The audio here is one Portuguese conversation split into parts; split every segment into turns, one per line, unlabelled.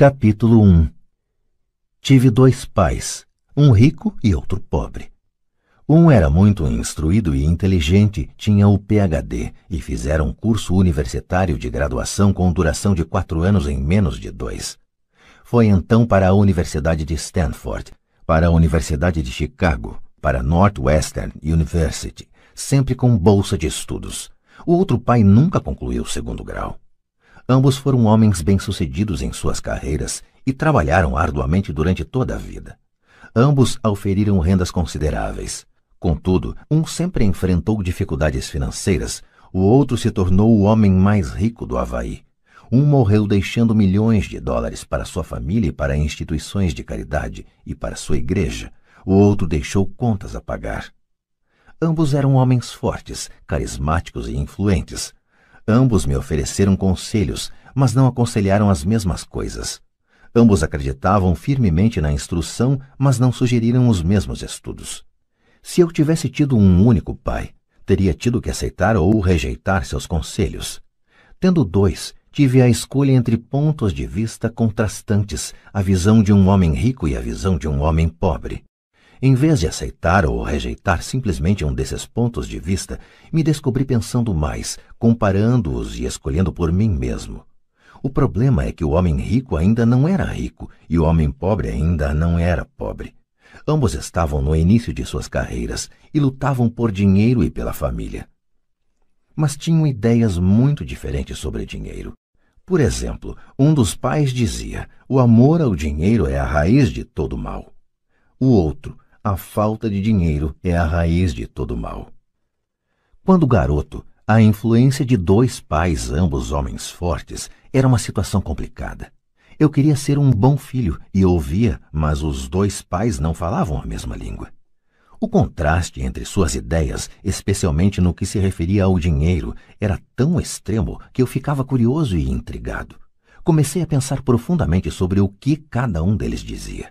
Capítulo 1 Tive dois pais, um rico e outro pobre. Um era muito instruído e inteligente, tinha o PhD e fizeram um curso universitário de graduação com duração de quatro anos em menos de dois. Foi então para a Universidade de Stanford, para a Universidade de Chicago, para Northwestern University, sempre com bolsa de estudos. O outro pai nunca concluiu o segundo grau. Ambos foram homens bem-sucedidos em suas carreiras e trabalharam arduamente durante toda a vida. Ambos auferiram rendas consideráveis. Contudo, um sempre enfrentou dificuldades financeiras, o outro se tornou o homem mais rico do Havaí. Um morreu deixando milhões de dólares para sua família e para instituições de caridade e para sua igreja. O outro deixou contas a pagar. Ambos eram homens fortes, carismáticos e influentes. Ambos me ofereceram conselhos, mas não aconselharam as mesmas coisas. Ambos acreditavam firmemente na instrução, mas não sugeriram os mesmos estudos. Se eu tivesse tido um único pai, teria tido que aceitar ou rejeitar seus conselhos. Tendo dois, tive a escolha entre pontos de vista contrastantes, a visão de um homem rico e a visão de um homem pobre. Em vez de aceitar ou rejeitar simplesmente um desses pontos de vista, me descobri pensando mais, comparando-os e escolhendo por mim mesmo. O problema é que o homem rico ainda não era rico e o homem pobre ainda não era pobre. Ambos estavam no início de suas carreiras e lutavam por dinheiro e pela família. Mas tinham ideias muito diferentes sobre dinheiro. Por exemplo, um dos pais dizia: o amor ao dinheiro é a raiz de todo mal. O outro, a falta de dinheiro é a raiz de todo mal. Quando garoto, a influência de dois pais, ambos homens fortes, era uma situação complicada. Eu queria ser um bom filho e ouvia, mas os dois pais não falavam a mesma língua. O contraste entre suas ideias, especialmente no que se referia ao dinheiro, era tão extremo que eu ficava curioso e intrigado. Comecei a pensar profundamente sobre o que cada um deles dizia.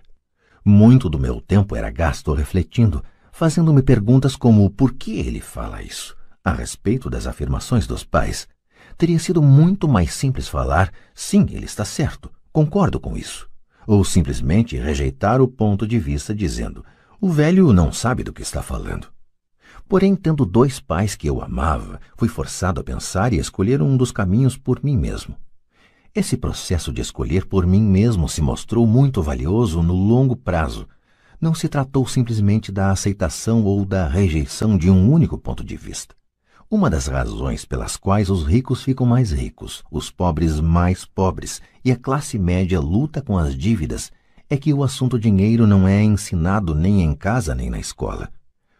Muito do meu tempo era gasto refletindo, fazendo-me perguntas como por que ele fala isso, a respeito das afirmações dos pais. Teria sido muito mais simples falar, sim, ele está certo, concordo com isso. Ou simplesmente rejeitar o ponto de vista dizendo, o velho não sabe do que está falando. Porém, tendo dois pais que eu amava, fui forçado a pensar e escolher um dos caminhos por mim mesmo. Esse processo de escolher por mim mesmo se mostrou muito valioso no longo prazo. Não se tratou simplesmente da aceitação ou da rejeição de um único ponto de vista. Uma das razões pelas quais os ricos ficam mais ricos, os pobres mais pobres e a classe média luta com as dívidas é que o assunto dinheiro não é ensinado nem em casa nem na escola.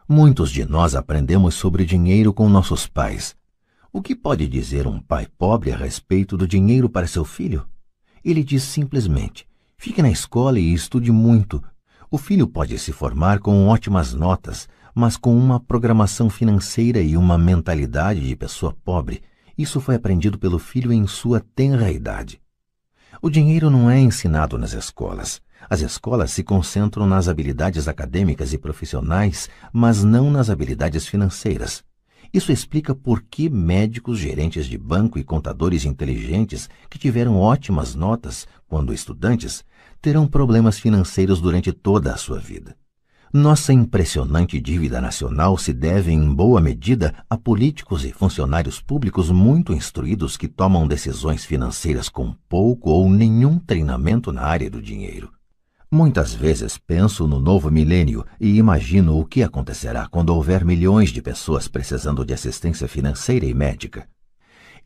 Muitos de nós aprendemos sobre dinheiro com nossos pais, o que pode dizer um pai pobre a respeito do dinheiro para seu filho? Ele diz simplesmente: fique na escola e estude muito. O filho pode se formar com ótimas notas, mas com uma programação financeira e uma mentalidade de pessoa pobre. Isso foi aprendido pelo filho em sua tenra idade. O dinheiro não é ensinado nas escolas. As escolas se concentram nas habilidades acadêmicas e profissionais, mas não nas habilidades financeiras. Isso explica por que médicos, gerentes de banco e contadores inteligentes que tiveram ótimas notas quando estudantes terão problemas financeiros durante toda a sua vida. Nossa impressionante dívida nacional se deve, em boa medida, a políticos e funcionários públicos muito instruídos que tomam decisões financeiras com pouco ou nenhum treinamento na área do dinheiro. Muitas vezes penso no novo milênio e imagino o que acontecerá quando houver milhões de pessoas precisando de assistência financeira e médica.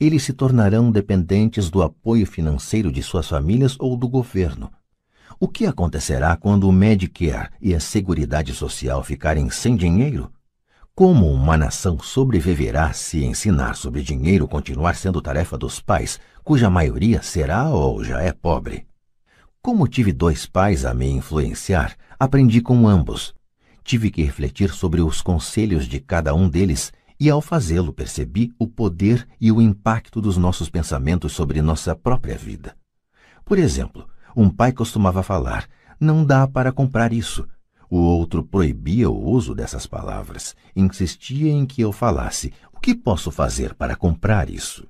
Eles se tornarão dependentes do apoio financeiro de suas famílias ou do governo. O que acontecerá quando o Medicare e a Seguridade Social ficarem sem dinheiro? Como uma nação sobreviverá se ensinar sobre dinheiro continuar sendo tarefa dos pais, cuja maioria será ou já é pobre? Como tive dois pais a me influenciar, aprendi com ambos. Tive que refletir sobre os conselhos de cada um deles e, ao fazê-lo, percebi o poder e o impacto dos nossos pensamentos sobre nossa própria vida. Por exemplo, um pai costumava falar: não dá para comprar isso. O outro proibia o uso dessas palavras, insistia em que eu falasse: o que posso fazer para comprar isso?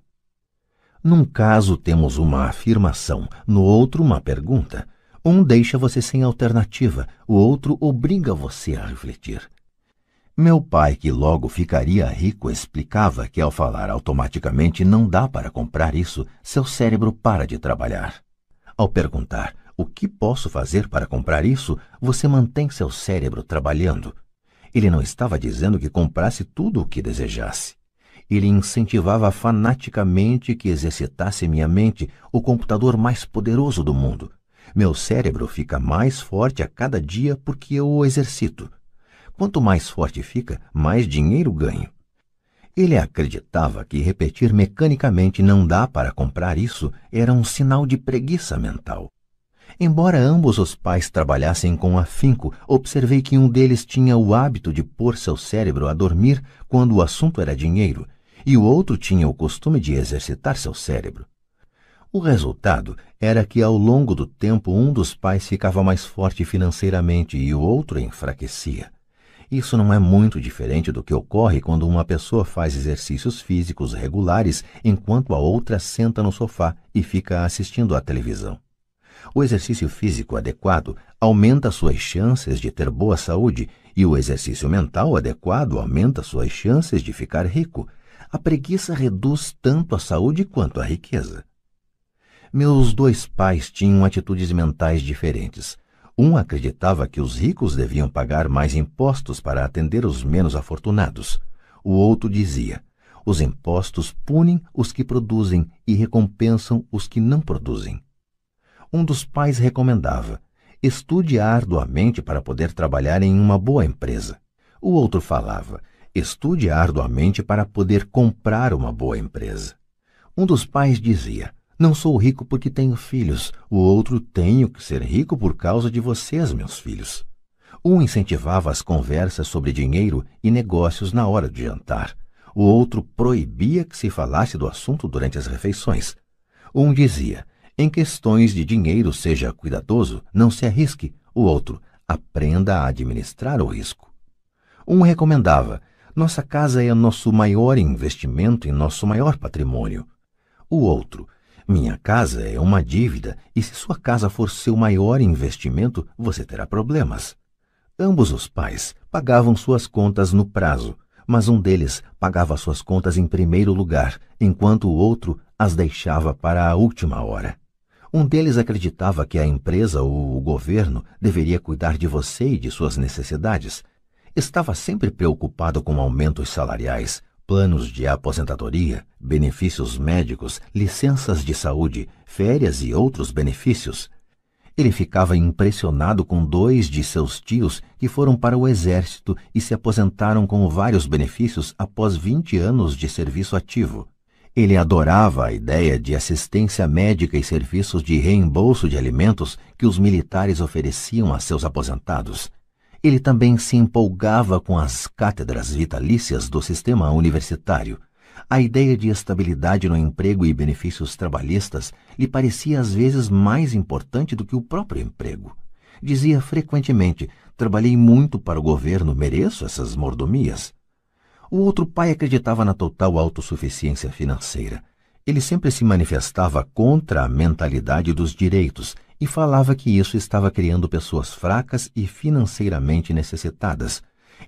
Num caso temos uma afirmação, no outro uma pergunta. Um deixa você sem alternativa, o outro obriga você a refletir. Meu pai, que logo ficaria rico, explicava que ao falar automaticamente não dá para comprar isso, seu cérebro para de trabalhar. Ao perguntar o que posso fazer para comprar isso, você mantém seu cérebro trabalhando. Ele não estava dizendo que comprasse tudo o que desejasse. Ele incentivava fanaticamente que exercitasse minha mente, o computador mais poderoso do mundo. Meu cérebro fica mais forte a cada dia porque eu o exercito. Quanto mais forte fica, mais dinheiro ganho. Ele acreditava que repetir mecanicamente não dá para comprar isso era um sinal de preguiça mental. Embora ambos os pais trabalhassem com afinco, observei que um deles tinha o hábito de pôr seu cérebro a dormir quando o assunto era dinheiro, e o outro tinha o costume de exercitar seu cérebro. O resultado era que, ao longo do tempo, um dos pais ficava mais forte financeiramente e o outro enfraquecia. Isso não é muito diferente do que ocorre quando uma pessoa faz exercícios físicos regulares enquanto a outra senta no sofá e fica assistindo à televisão. O exercício físico adequado aumenta suas chances de ter boa saúde e o exercício mental adequado aumenta suas chances de ficar rico. A preguiça reduz tanto a saúde quanto a riqueza. Meus dois pais tinham atitudes mentais diferentes. Um acreditava que os ricos deviam pagar mais impostos para atender os menos afortunados. O outro dizia: os impostos punem os que produzem e recompensam os que não produzem. Um dos pais recomendava: estude arduamente para poder trabalhar em uma boa empresa. O outro falava: estude arduamente para poder comprar uma boa empresa. Um dos pais dizia: não sou rico porque tenho filhos. O outro tenho que ser rico por causa de vocês, meus filhos. Um incentivava as conversas sobre dinheiro e negócios na hora de jantar. O outro proibia que se falasse do assunto durante as refeições. Um dizia: em questões de dinheiro, seja cuidadoso, não se arrisque. O outro, aprenda a administrar o risco. Um recomendava: nossa casa é nosso maior investimento e nosso maior patrimônio. O outro, minha casa é uma dívida e se sua casa for seu maior investimento, você terá problemas. Ambos os pais pagavam suas contas no prazo, mas um deles pagava suas contas em primeiro lugar, enquanto o outro as deixava para a última hora. Um deles acreditava que a empresa ou o governo deveria cuidar de você e de suas necessidades. Estava sempre preocupado com aumentos salariais, planos de aposentadoria, benefícios médicos, licenças de saúde, férias e outros benefícios. Ele ficava impressionado com dois de seus tios que foram para o exército e se aposentaram com vários benefícios após 20 anos de serviço ativo. Ele adorava a ideia de assistência médica e serviços de reembolso de alimentos que os militares ofereciam a seus aposentados. Ele também se empolgava com as cátedras vitalícias do sistema universitário. A ideia de estabilidade no emprego e benefícios trabalhistas lhe parecia às vezes mais importante do que o próprio emprego. Dizia frequentemente: Trabalhei muito para o governo, mereço essas mordomias. O outro pai acreditava na total autossuficiência financeira. Ele sempre se manifestava contra a mentalidade dos direitos e falava que isso estava criando pessoas fracas e financeiramente necessitadas.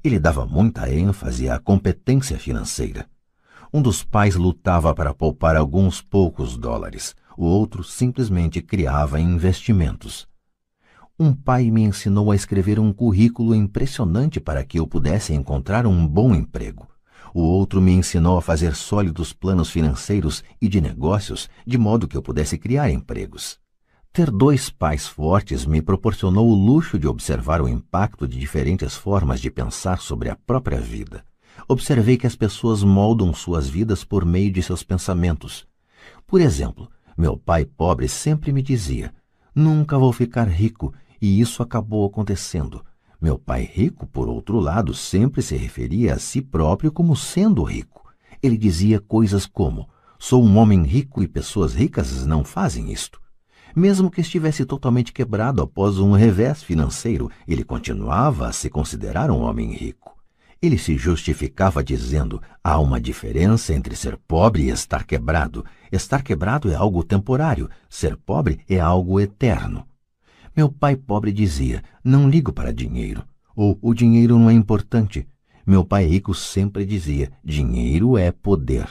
Ele dava muita ênfase à competência financeira. Um dos pais lutava para poupar alguns poucos dólares, o outro simplesmente criava investimentos. Um pai me ensinou a escrever um currículo impressionante para que eu pudesse encontrar um bom emprego. O outro me ensinou a fazer sólidos planos financeiros e de negócios, de modo que eu pudesse criar empregos. Ter dois pais fortes me proporcionou o luxo de observar o impacto de diferentes formas de pensar sobre a própria vida. Observei que as pessoas moldam suas vidas por meio de seus pensamentos. Por exemplo, meu pai pobre sempre me dizia: Nunca vou ficar rico, e isso acabou acontecendo. Meu pai rico, por outro lado, sempre se referia a si próprio como sendo rico. Ele dizia coisas como: Sou um homem rico e pessoas ricas não fazem isto. Mesmo que estivesse totalmente quebrado após um revés financeiro, ele continuava a se considerar um homem rico. Ele se justificava dizendo: há uma diferença entre ser pobre e estar quebrado. Estar quebrado é algo temporário, ser pobre é algo eterno. Meu pai pobre dizia: não ligo para dinheiro, ou o dinheiro não é importante. Meu pai rico sempre dizia: dinheiro é poder.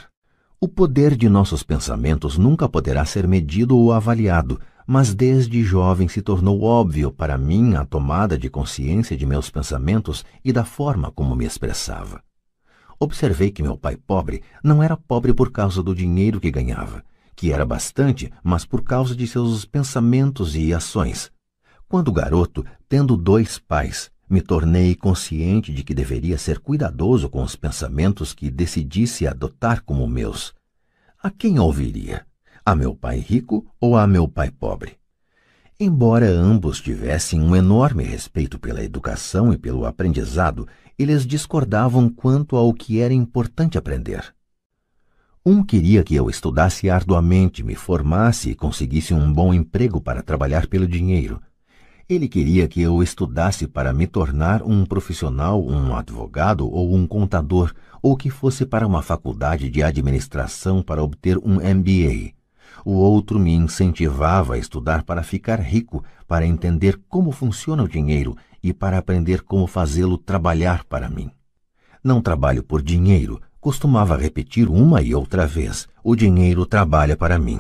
O poder de nossos pensamentos nunca poderá ser medido ou avaliado, mas desde jovem se tornou óbvio para mim a tomada de consciência de meus pensamentos e da forma como me expressava. Observei que meu pai pobre não era pobre por causa do dinheiro que ganhava, que era bastante, mas por causa de seus pensamentos e ações. Quando garoto, tendo dois pais, me tornei consciente de que deveria ser cuidadoso com os pensamentos que decidisse adotar como meus. A quem ouviria? A meu pai rico ou a meu pai pobre. Embora ambos tivessem um enorme respeito pela educação e pelo aprendizado, eles discordavam quanto ao que era importante aprender. Um queria que eu estudasse arduamente, me formasse e conseguisse um bom emprego para trabalhar pelo dinheiro. Ele queria que eu estudasse para me tornar um profissional, um advogado ou um contador, ou que fosse para uma faculdade de administração para obter um MBA. O outro me incentivava a estudar para ficar rico, para entender como funciona o dinheiro e para aprender como fazê-lo trabalhar para mim. Não trabalho por dinheiro, costumava repetir uma e outra vez: o dinheiro trabalha para mim.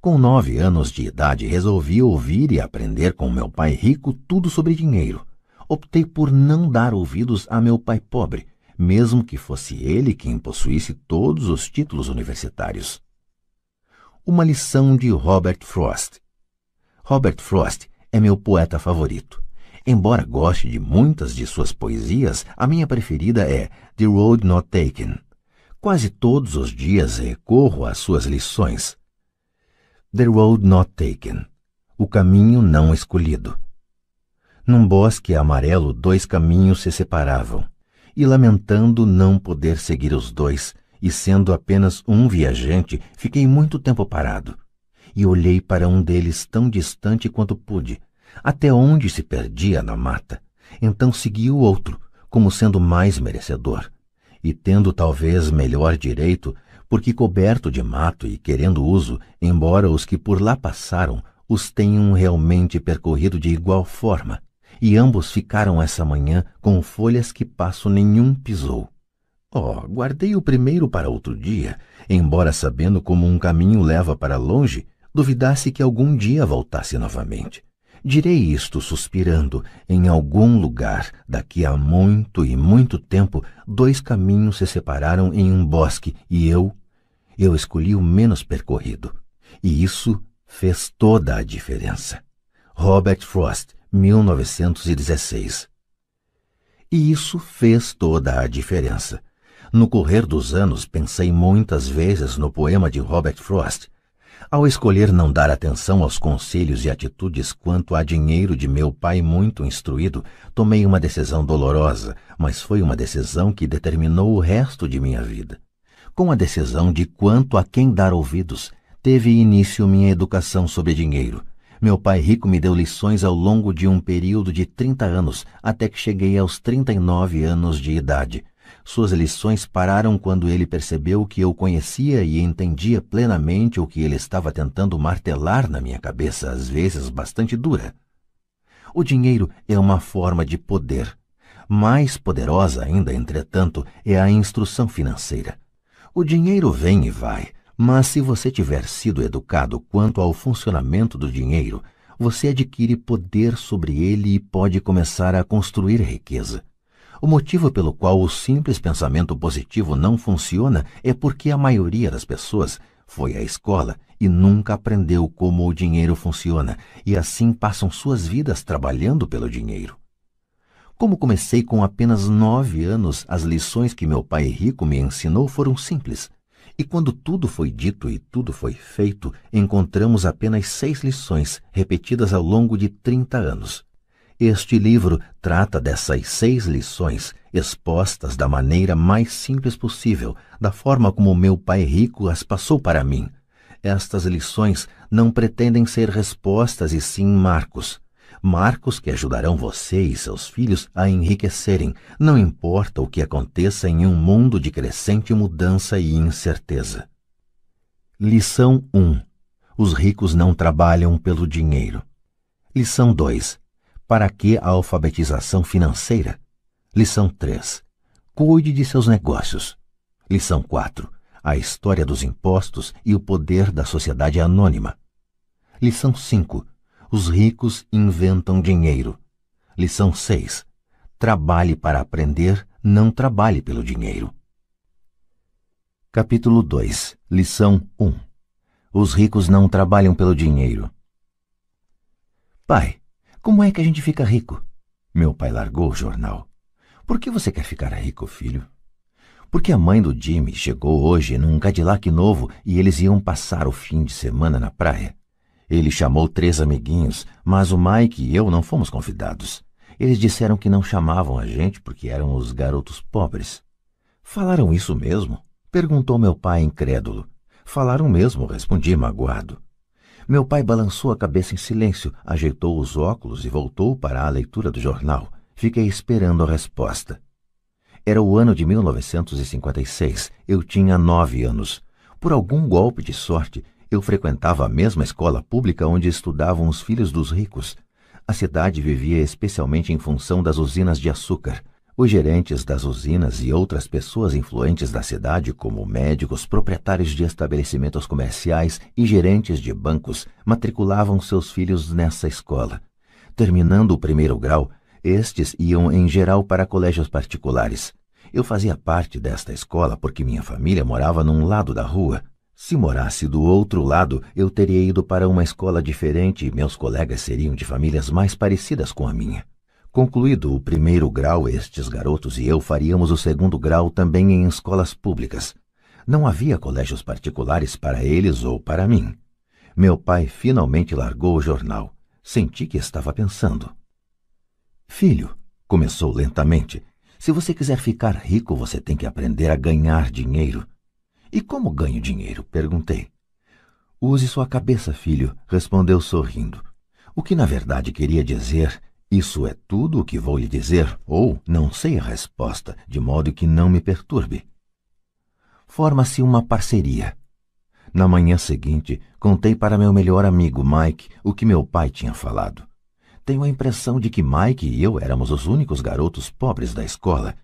Com nove anos de idade, resolvi ouvir e aprender com meu pai rico tudo sobre dinheiro. Optei por não dar ouvidos a meu pai pobre, mesmo que fosse ele quem possuísse todos os títulos universitários. Uma lição de Robert Frost. Robert Frost é meu poeta favorito. Embora goste de muitas de suas poesias, a minha preferida é The Road Not Taken. Quase todos os dias recorro às suas lições. The Road Not Taken. O caminho não escolhido. Num bosque amarelo, dois caminhos se separavam, e lamentando não poder seguir os dois, e sendo apenas um viajante, fiquei muito tempo parado. E olhei para um deles tão distante quanto pude, até onde se perdia na mata. Então segui o outro, como sendo mais merecedor. E tendo talvez melhor direito, porque coberto de mato e querendo uso, embora os que por lá passaram os tenham realmente percorrido de igual forma, e ambos ficaram essa manhã com folhas que passo nenhum pisou. Oh, guardei o primeiro para outro dia, embora sabendo como um caminho leva para longe, duvidasse que algum dia voltasse novamente. Direi isto suspirando, em algum lugar, daqui a muito e muito tempo, dois caminhos se separaram em um bosque e eu, eu escolhi o menos percorrido. E isso fez toda a diferença. Robert Frost, 1916. E isso fez toda a diferença. No correr dos anos, pensei muitas vezes no poema de Robert Frost. Ao escolher não dar atenção aos conselhos e atitudes quanto a dinheiro de meu pai muito instruído, tomei uma decisão dolorosa, mas foi uma decisão que determinou o resto de minha vida. Com a decisão de quanto a quem dar ouvidos, teve início minha educação sobre dinheiro. Meu pai rico me deu lições ao longo de um período de 30 anos, até que cheguei aos 39 anos de idade. Suas lições pararam quando ele percebeu que eu conhecia e entendia plenamente o que ele estava tentando martelar na minha cabeça, às vezes bastante dura. O dinheiro é uma forma de poder. Mais poderosa ainda, entretanto, é a instrução financeira. O dinheiro vem e vai, mas se você tiver sido educado quanto ao funcionamento do dinheiro, você adquire poder sobre ele e pode começar a construir riqueza. O motivo pelo qual o simples pensamento positivo não funciona é porque a maioria das pessoas foi à escola e nunca aprendeu como o dinheiro funciona e assim passam suas vidas trabalhando pelo dinheiro. Como comecei com apenas nove anos, as lições que meu pai rico me ensinou foram simples. E quando tudo foi dito e tudo foi feito, encontramos apenas seis lições repetidas ao longo de trinta anos. Este livro trata dessas seis lições expostas da maneira mais simples possível, da forma como meu pai rico as passou para mim. Estas lições não pretendem ser respostas e sim marcos. marcos que ajudarão você e seus filhos a enriquecerem, não importa o que aconteça em um mundo de crescente mudança e incerteza. Lição 1. Os ricos não trabalham pelo dinheiro. Lição 2. Para que a alfabetização financeira? Lição 3. Cuide de seus negócios. Lição 4. A história dos impostos e o poder da sociedade anônima. Lição 5. Os ricos inventam dinheiro. Lição 6. Trabalhe para aprender, não trabalhe pelo dinheiro. Capítulo 2. Lição 1. Os ricos não trabalham pelo dinheiro. Pai, como é que a gente fica rico? Meu pai largou o jornal. Por que você quer ficar rico, filho? Porque a mãe do Jimmy chegou hoje num Cadillac novo e eles iam passar o fim de semana na praia. Ele chamou três amiguinhos, mas o Mike e eu não fomos convidados. Eles disseram que não chamavam a gente porque eram os garotos pobres. Falaram isso mesmo? Perguntou meu pai incrédulo. Falaram mesmo, respondi magoado. Meu pai balançou a cabeça em silêncio, ajeitou os óculos e voltou para a leitura do jornal. Fiquei esperando a resposta. Era o ano de 1956. Eu tinha nove anos. Por algum golpe de sorte, eu frequentava a mesma escola pública onde estudavam os filhos dos ricos. A cidade vivia especialmente em função das usinas de açúcar. Os gerentes das usinas e outras pessoas influentes da cidade, como médicos, proprietários de estabelecimentos comerciais e gerentes de bancos, matriculavam seus filhos nessa escola. Terminando o primeiro grau, estes iam em geral para colégios particulares. Eu fazia parte desta escola porque minha família morava num lado da rua. Se morasse do outro lado, eu teria ido para uma escola diferente e meus colegas seriam de famílias mais parecidas com a minha. Concluído o primeiro grau, estes garotos e eu faríamos o segundo grau também em escolas públicas. Não havia colégios particulares para eles ou para mim. Meu pai finalmente largou o jornal. Senti que estava pensando. Filho, começou lentamente, se você quiser ficar rico, você tem que aprender a ganhar dinheiro. E como ganho dinheiro? perguntei. Use sua cabeça, filho, respondeu sorrindo. O que na verdade queria dizer, isso é tudo o que vou lhe dizer, ou não sei a resposta, de modo que não me perturbe. Forma-se uma parceria. Na manhã seguinte, contei para meu melhor amigo Mike o que meu pai tinha falado. Tenho a impressão de que Mike e eu éramos os únicos garotos pobres da escola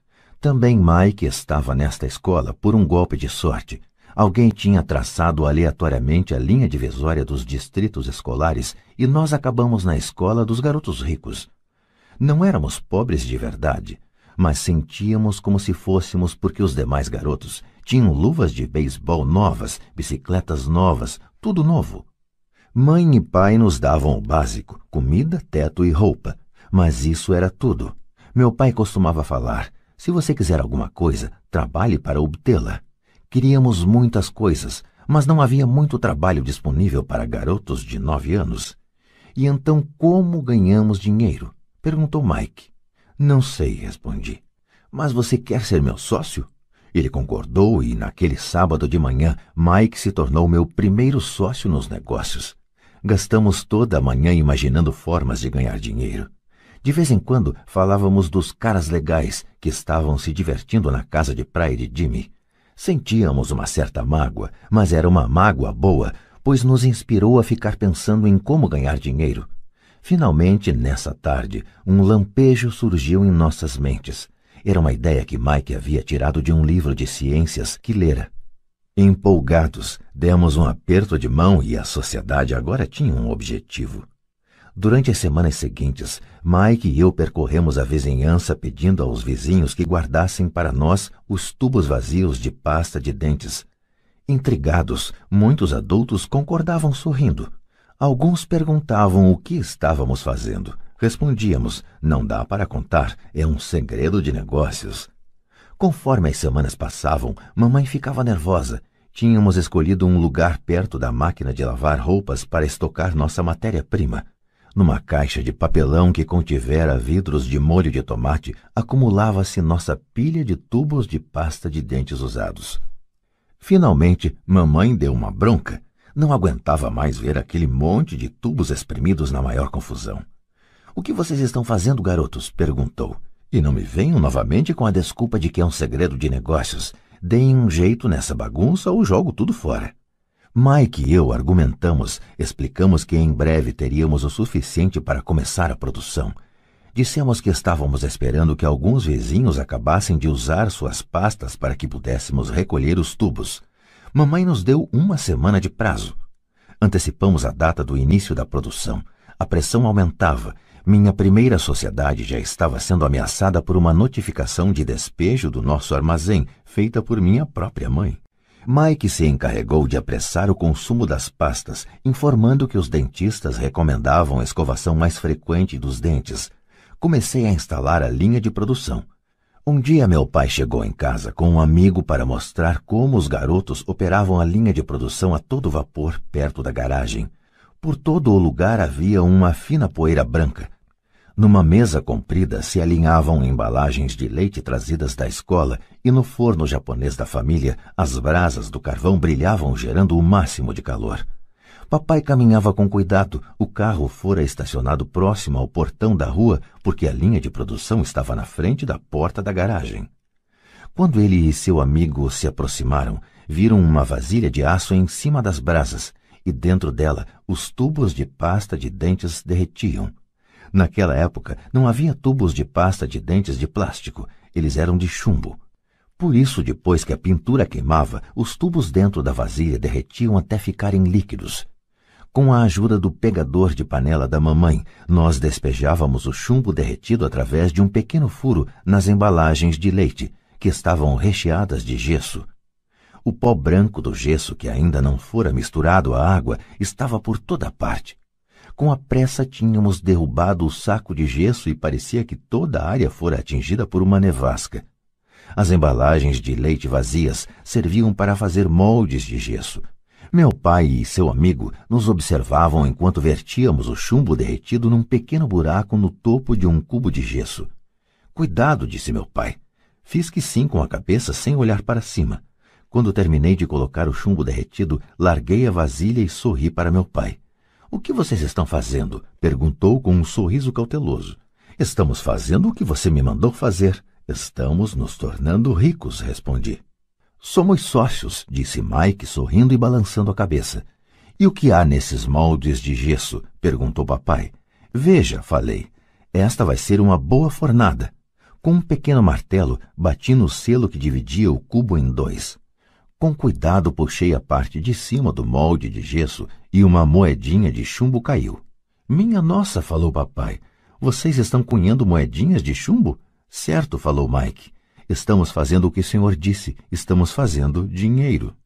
também Mike estava nesta escola por um golpe de sorte. Alguém tinha traçado aleatoriamente a linha divisória dos distritos escolares e nós acabamos na escola dos garotos ricos. Não éramos pobres de verdade, mas sentíamos como se fôssemos porque os demais garotos tinham luvas de beisebol novas, bicicletas novas, tudo novo. Mãe e pai nos davam o básico, comida, teto e roupa, mas isso era tudo. Meu pai costumava falar: se você quiser alguma coisa, trabalhe para obtê-la. Queríamos muitas coisas, mas não havia muito trabalho disponível para garotos de nove anos. E então como ganhamos dinheiro? perguntou Mike. Não sei, respondi. Mas você quer ser meu sócio? Ele concordou e, naquele sábado de manhã, Mike se tornou meu primeiro sócio nos negócios. Gastamos toda a manhã imaginando formas de ganhar dinheiro. De vez em quando falávamos dos caras legais que estavam se divertindo na casa de praia de Jimmy. Sentíamos uma certa mágoa, mas era uma mágoa boa, pois nos inspirou a ficar pensando em como ganhar dinheiro. Finalmente, nessa tarde, um lampejo surgiu em nossas mentes. Era uma ideia que Mike havia tirado de um livro de ciências que lera. Empolgados, demos um aperto de mão e a sociedade agora tinha um objetivo. Durante as semanas seguintes, Mike e eu percorremos a vizinhança pedindo aos vizinhos que guardassem para nós os tubos vazios de pasta de dentes. Intrigados, muitos adultos concordavam sorrindo. Alguns perguntavam o que estávamos fazendo. Respondíamos: não dá para contar, é um segredo de negócios. Conforme as semanas passavam, mamãe ficava nervosa. Tínhamos escolhido um lugar perto da máquina de lavar roupas para estocar nossa matéria-prima. Numa caixa de papelão que contivera vidros de molho de tomate, acumulava-se nossa pilha de tubos de pasta de dentes usados. Finalmente, mamãe deu uma bronca. Não aguentava mais ver aquele monte de tubos espremidos na maior confusão. O que vocês estão fazendo, garotos? perguntou. E não me venham novamente com a desculpa de que é um segredo de negócios. Deem um jeito nessa bagunça ou jogo tudo fora. Mike e eu argumentamos, explicamos que em breve teríamos o suficiente para começar a produção. Dissemos que estávamos esperando que alguns vizinhos acabassem de usar suas pastas para que pudéssemos recolher os tubos. Mamãe nos deu uma semana de prazo. Antecipamos a data do início da produção. A pressão aumentava. Minha primeira sociedade já estava sendo ameaçada por uma notificação de despejo do nosso armazém, feita por minha própria mãe. Mike se encarregou de apressar o consumo das pastas, informando que os dentistas recomendavam a escovação mais frequente dos dentes. Comecei a instalar a linha de produção. Um dia meu pai chegou em casa com um amigo para mostrar como os garotos operavam a linha de produção a todo vapor perto da garagem. Por todo o lugar havia uma fina poeira branca. Numa mesa comprida se alinhavam embalagens de leite trazidas da escola e no forno japonês da família as brasas do carvão brilhavam gerando o máximo de calor. Papai caminhava com cuidado. O carro fora estacionado próximo ao portão da rua porque a linha de produção estava na frente da porta da garagem. Quando ele e seu amigo se aproximaram, viram uma vasilha de aço em cima das brasas e dentro dela os tubos de pasta de dentes derretiam. Naquela época não havia tubos de pasta de dentes de plástico, eles eram de chumbo. Por isso, depois que a pintura queimava, os tubos dentro da vasilha derretiam até ficarem líquidos. Com a ajuda do pegador de panela da mamãe, nós despejávamos o chumbo derretido através de um pequeno furo nas embalagens de leite, que estavam recheadas de gesso. O pó branco do gesso, que ainda não fora misturado à água, estava por toda parte. Com a pressa tínhamos derrubado o saco de gesso e parecia que toda a área fora atingida por uma nevasca. As embalagens de leite vazias serviam para fazer moldes de gesso. Meu pai e seu amigo nos observavam enquanto vertíamos o chumbo derretido num pequeno buraco no topo de um cubo de gesso. Cuidado, disse meu pai. Fiz que sim com a cabeça sem olhar para cima. Quando terminei de colocar o chumbo derretido, larguei a vasilha e sorri para meu pai. O que vocês estão fazendo? perguntou com um sorriso cauteloso. Estamos fazendo o que você me mandou fazer. Estamos nos tornando ricos, respondi. Somos sócios, disse Mike, sorrindo e balançando a cabeça. E o que há nesses moldes de gesso? perguntou papai. Veja, falei. Esta vai ser uma boa fornada. Com um pequeno martelo, bati no selo que dividia o cubo em dois. Com cuidado puxei a parte de cima do molde de gesso e uma moedinha de chumbo caiu. Minha nossa, falou papai. Vocês estão cunhando moedinhas de chumbo? Certo, falou Mike. Estamos fazendo o que o senhor disse. Estamos fazendo dinheiro.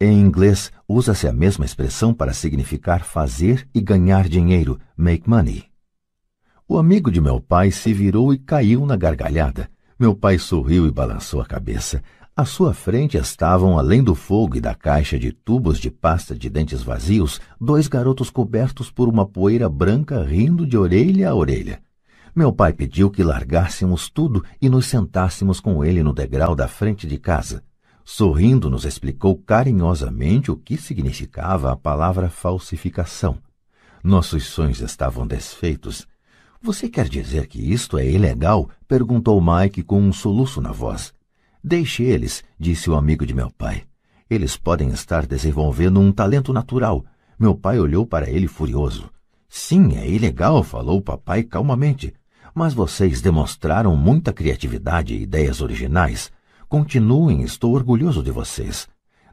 Em inglês, usa-se a mesma expressão para significar fazer e ganhar dinheiro, make money. O amigo de meu pai se virou e caiu na gargalhada. Meu pai sorriu e balançou a cabeça. À sua frente estavam, além do fogo e da caixa de tubos de pasta de dentes vazios, dois garotos cobertos por uma poeira branca rindo de orelha a orelha. Meu pai pediu que largássemos tudo e nos sentássemos com ele no degrau da frente de casa. Sorrindo, nos explicou carinhosamente o que significava a palavra falsificação. Nossos sonhos estavam desfeitos. Você quer dizer que isto é ilegal? perguntou Mike com um soluço na voz. Deixe eles, disse o amigo de meu pai. Eles podem estar desenvolvendo um talento natural. Meu pai olhou para ele furioso. Sim, é ilegal, falou o papai calmamente. Mas vocês demonstraram muita criatividade e ideias originais. Continuem, estou orgulhoso de vocês.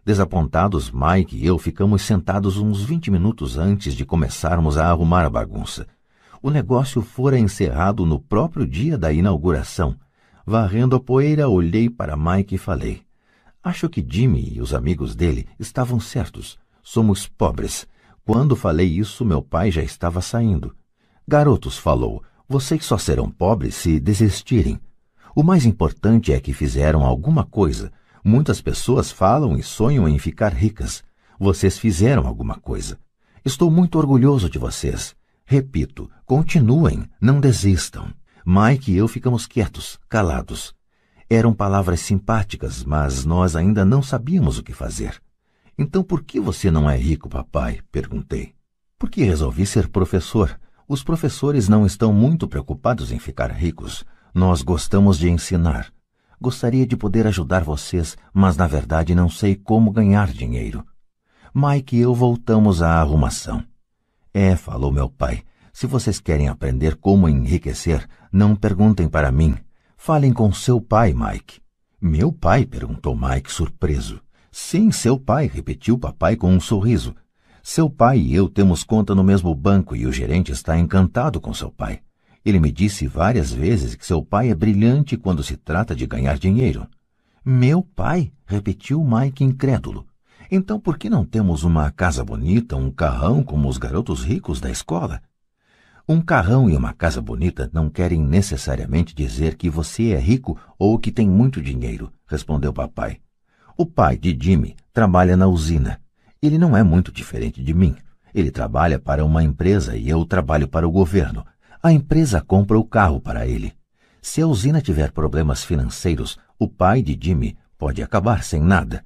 Desapontados, Mike e eu ficamos sentados uns vinte minutos antes de começarmos a arrumar a bagunça. O negócio fora encerrado no próprio dia da inauguração. Varrendo a poeira, olhei para Mike e falei: Acho que Jimmy e os amigos dele estavam certos. Somos pobres. Quando falei isso, meu pai já estava saindo. Garotos, falou, vocês só serão pobres se desistirem. O mais importante é que fizeram alguma coisa. Muitas pessoas falam e sonham em ficar ricas. Vocês fizeram alguma coisa. Estou muito orgulhoso de vocês. Repito, continuem, não desistam. Mike e eu ficamos quietos, calados. Eram palavras simpáticas, mas nós ainda não sabíamos o que fazer. Então por que você não é rico, papai? perguntei. Porque resolvi ser professor. Os professores não estão muito preocupados em ficar ricos. Nós gostamos de ensinar. Gostaria de poder ajudar vocês, mas na verdade não sei como ganhar dinheiro. Mike e eu voltamos à arrumação. É, falou meu pai, se vocês querem aprender como enriquecer, não perguntem para mim. Falem com seu pai, Mike. Meu pai? perguntou Mike, surpreso. Sim, seu pai, repetiu papai com um sorriso. Seu pai e eu temos conta no mesmo banco e o gerente está encantado com seu pai. Ele me disse várias vezes que seu pai é brilhante quando se trata de ganhar dinheiro. Meu pai? repetiu Mike incrédulo. Então por que não temos uma casa bonita, um carrão como os garotos ricos da escola? Um carrão e uma casa bonita não querem necessariamente dizer que você é rico ou que tem muito dinheiro, respondeu papai. O pai de Jimmy trabalha na usina. Ele não é muito diferente de mim. Ele trabalha para uma empresa e eu trabalho para o governo. A empresa compra o carro para ele. Se a usina tiver problemas financeiros, o pai de Jimmy pode acabar sem nada.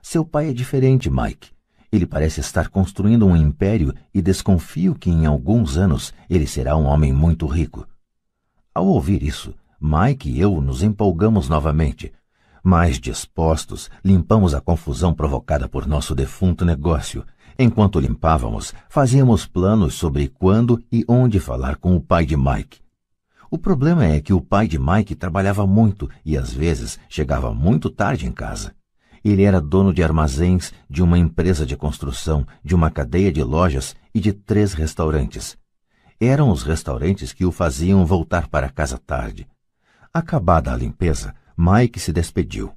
Seu pai é diferente, Mike. Ele parece estar construindo um império e desconfio que em alguns anos ele será um homem muito rico. Ao ouvir isso, Mike e eu nos empolgamos novamente. Mais dispostos, limpamos a confusão provocada por nosso defunto negócio Enquanto limpávamos, fazíamos planos sobre quando e onde falar com o pai de Mike. O problema é que o pai de Mike trabalhava muito e às vezes chegava muito tarde em casa. Ele era dono de armazéns, de uma empresa de construção, de uma cadeia de lojas e de três restaurantes. Eram os restaurantes que o faziam voltar para casa tarde. Acabada a limpeza, Mike se despediu.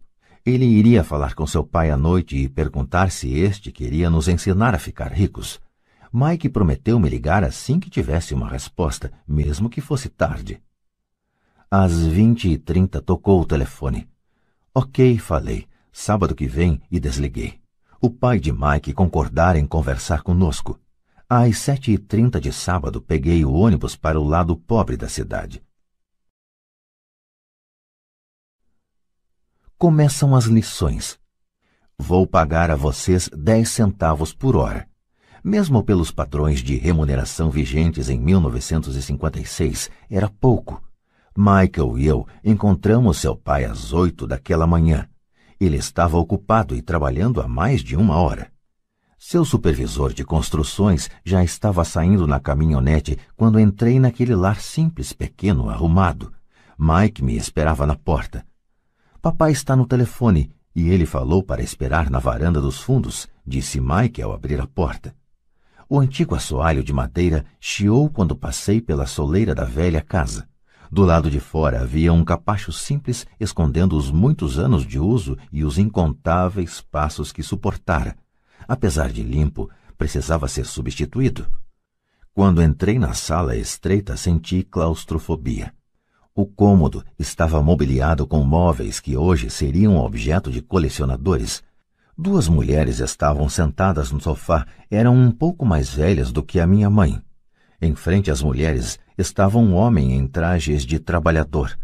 Ele iria falar com seu pai à noite e perguntar se este queria nos ensinar a ficar ricos. Mike prometeu me ligar assim que tivesse uma resposta, mesmo que fosse tarde. Às vinte e trinta tocou o telefone. Ok, falei. Sábado que vem e desliguei. O pai de Mike concordara em conversar conosco. Às sete e trinta de sábado peguei o ônibus para o lado pobre da cidade. começam as lições. Vou pagar a vocês dez centavos por hora. Mesmo pelos padrões de remuneração vigentes em 1956, era pouco. Michael e eu encontramos seu pai às oito daquela manhã. Ele estava ocupado e trabalhando há mais de uma hora. Seu supervisor de construções já estava saindo na caminhonete quando entrei naquele lar simples, pequeno, arrumado. Mike me esperava na porta. Papai está no telefone e ele falou para esperar na varanda dos fundos, disse Mike ao abrir a porta. O antigo assoalho de madeira chiou quando passei pela soleira da velha casa. Do lado de fora havia um capacho simples escondendo os muitos anos de uso e os incontáveis passos que suportara. Apesar de limpo, precisava ser substituído. Quando entrei na sala estreita, senti claustrofobia. O cômodo estava mobiliado com móveis que hoje seriam objeto de colecionadores. Duas mulheres estavam sentadas no sofá, eram um pouco mais velhas do que a minha mãe. Em frente às mulheres estava um homem em trajes de trabalhador.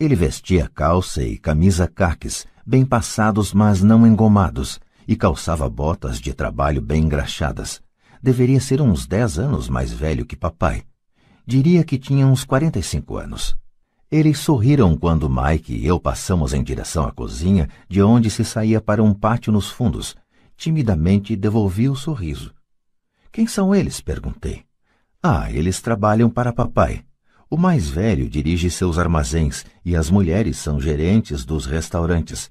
Ele vestia calça e camisa caques, bem passados, mas não engomados, e calçava botas de trabalho bem engraxadas. Deveria ser uns dez anos mais velho que papai. Diria que tinha uns quarenta e cinco anos. Eles sorriram quando Mike e eu passamos em direção à cozinha, de onde se saía para um pátio nos fundos. Timidamente devolvi o sorriso. Quem são eles? perguntei. Ah, eles trabalham para papai. O mais velho dirige seus armazéns e as mulheres são gerentes dos restaurantes.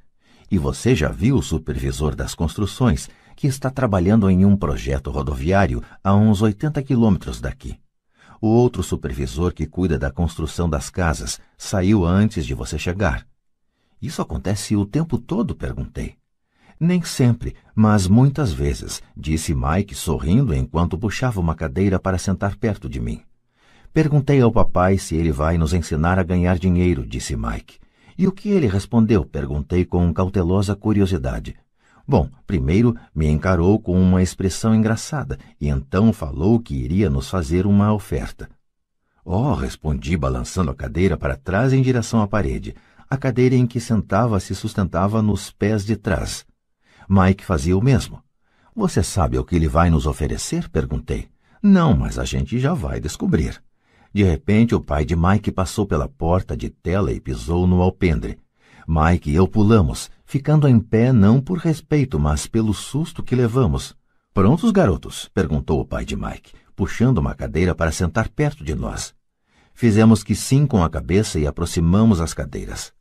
E você já viu o supervisor das construções, que está trabalhando em um projeto rodoviário a uns 80 quilômetros daqui. O outro supervisor que cuida da construção das casas saiu antes de você chegar. Isso acontece o tempo todo? perguntei. Nem sempre, mas muitas vezes, disse Mike sorrindo enquanto puxava uma cadeira para sentar perto de mim. Perguntei ao papai se ele vai nos ensinar a ganhar dinheiro, disse Mike. E o que ele respondeu? perguntei com cautelosa curiosidade. Bom, primeiro me encarou com uma expressão engraçada e então falou que iria nos fazer uma oferta. Oh, respondi, balançando a cadeira para trás em direção à parede. A cadeira em que sentava se sustentava nos pés de trás. Mike fazia o mesmo. Você sabe o que ele vai nos oferecer? perguntei. Não, mas a gente já vai descobrir. De repente, o pai de Mike passou pela porta de tela e pisou no alpendre. Mike e eu pulamos, ficando em pé não por respeito, mas pelo susto que levamos. Prontos, garotos? perguntou o pai de Mike, puxando uma cadeira para sentar perto de nós. Fizemos que sim com a cabeça e aproximamos as cadeiras.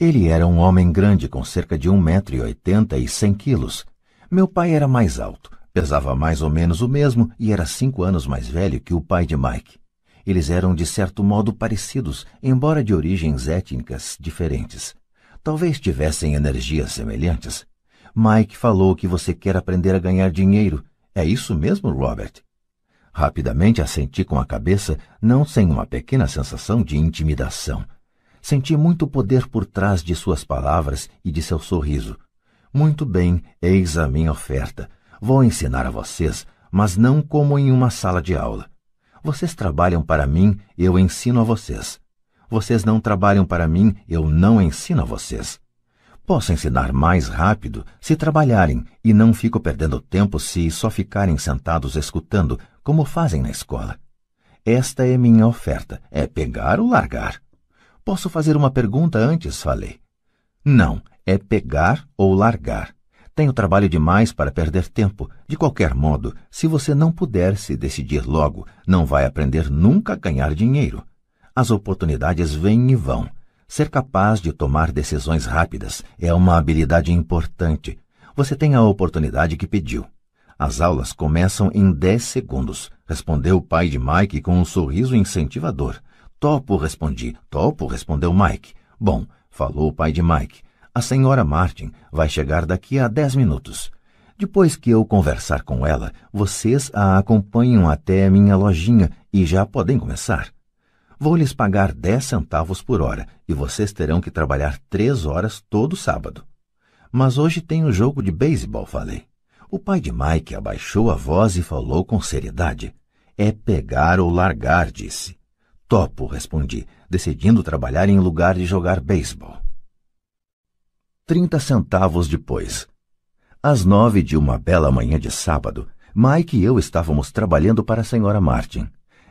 Ele era um homem grande, com cerca de um metro e oitenta e cem quilos. Meu pai era mais alto, pesava mais ou menos o mesmo e era cinco anos mais velho que o pai de Mike. Eles eram de certo modo parecidos, embora de origens étnicas diferentes. Talvez tivessem energias semelhantes. Mike falou que você quer aprender a ganhar dinheiro. É isso mesmo, Robert? Rapidamente assenti com a cabeça, não sem uma pequena sensação de intimidação. Senti muito poder por trás de suas palavras e de seu sorriso. Muito bem, eis a minha oferta. Vou ensinar a vocês, mas não como em uma sala de aula. Vocês trabalham para mim, eu ensino a vocês. Vocês não trabalham para mim, eu não ensino a vocês. Posso ensinar mais rápido se trabalharem e não fico perdendo tempo se só ficarem sentados escutando, como fazem na escola. Esta é minha oferta, é pegar ou largar. Posso fazer uma pergunta antes, falei. Não, é pegar ou largar. Tenho trabalho demais para perder tempo. De qualquer modo, se você não puder se decidir logo, não vai aprender nunca a ganhar dinheiro. As oportunidades vêm e vão. Ser capaz de tomar decisões rápidas é uma habilidade importante. Você tem a oportunidade que pediu. As aulas começam em dez segundos, respondeu o pai de Mike com um sorriso incentivador. Topo, respondi. Topo, respondeu Mike. Bom, falou o pai de Mike. A senhora Martin vai chegar daqui a dez minutos. Depois que eu conversar com ela, vocês a acompanham até minha lojinha e já podem começar. Vou lhes pagar dez centavos por hora e vocês terão que trabalhar três horas todo sábado. Mas hoje tem um jogo de beisebol, falei. O pai de Mike abaixou a voz e falou com seriedade. É pegar ou largar, disse. Topo, respondi, decidindo trabalhar em lugar de jogar beisebol. Trinta centavos depois. Às nove de uma bela manhã de sábado, Mike e eu estávamos trabalhando para a senhora Martin.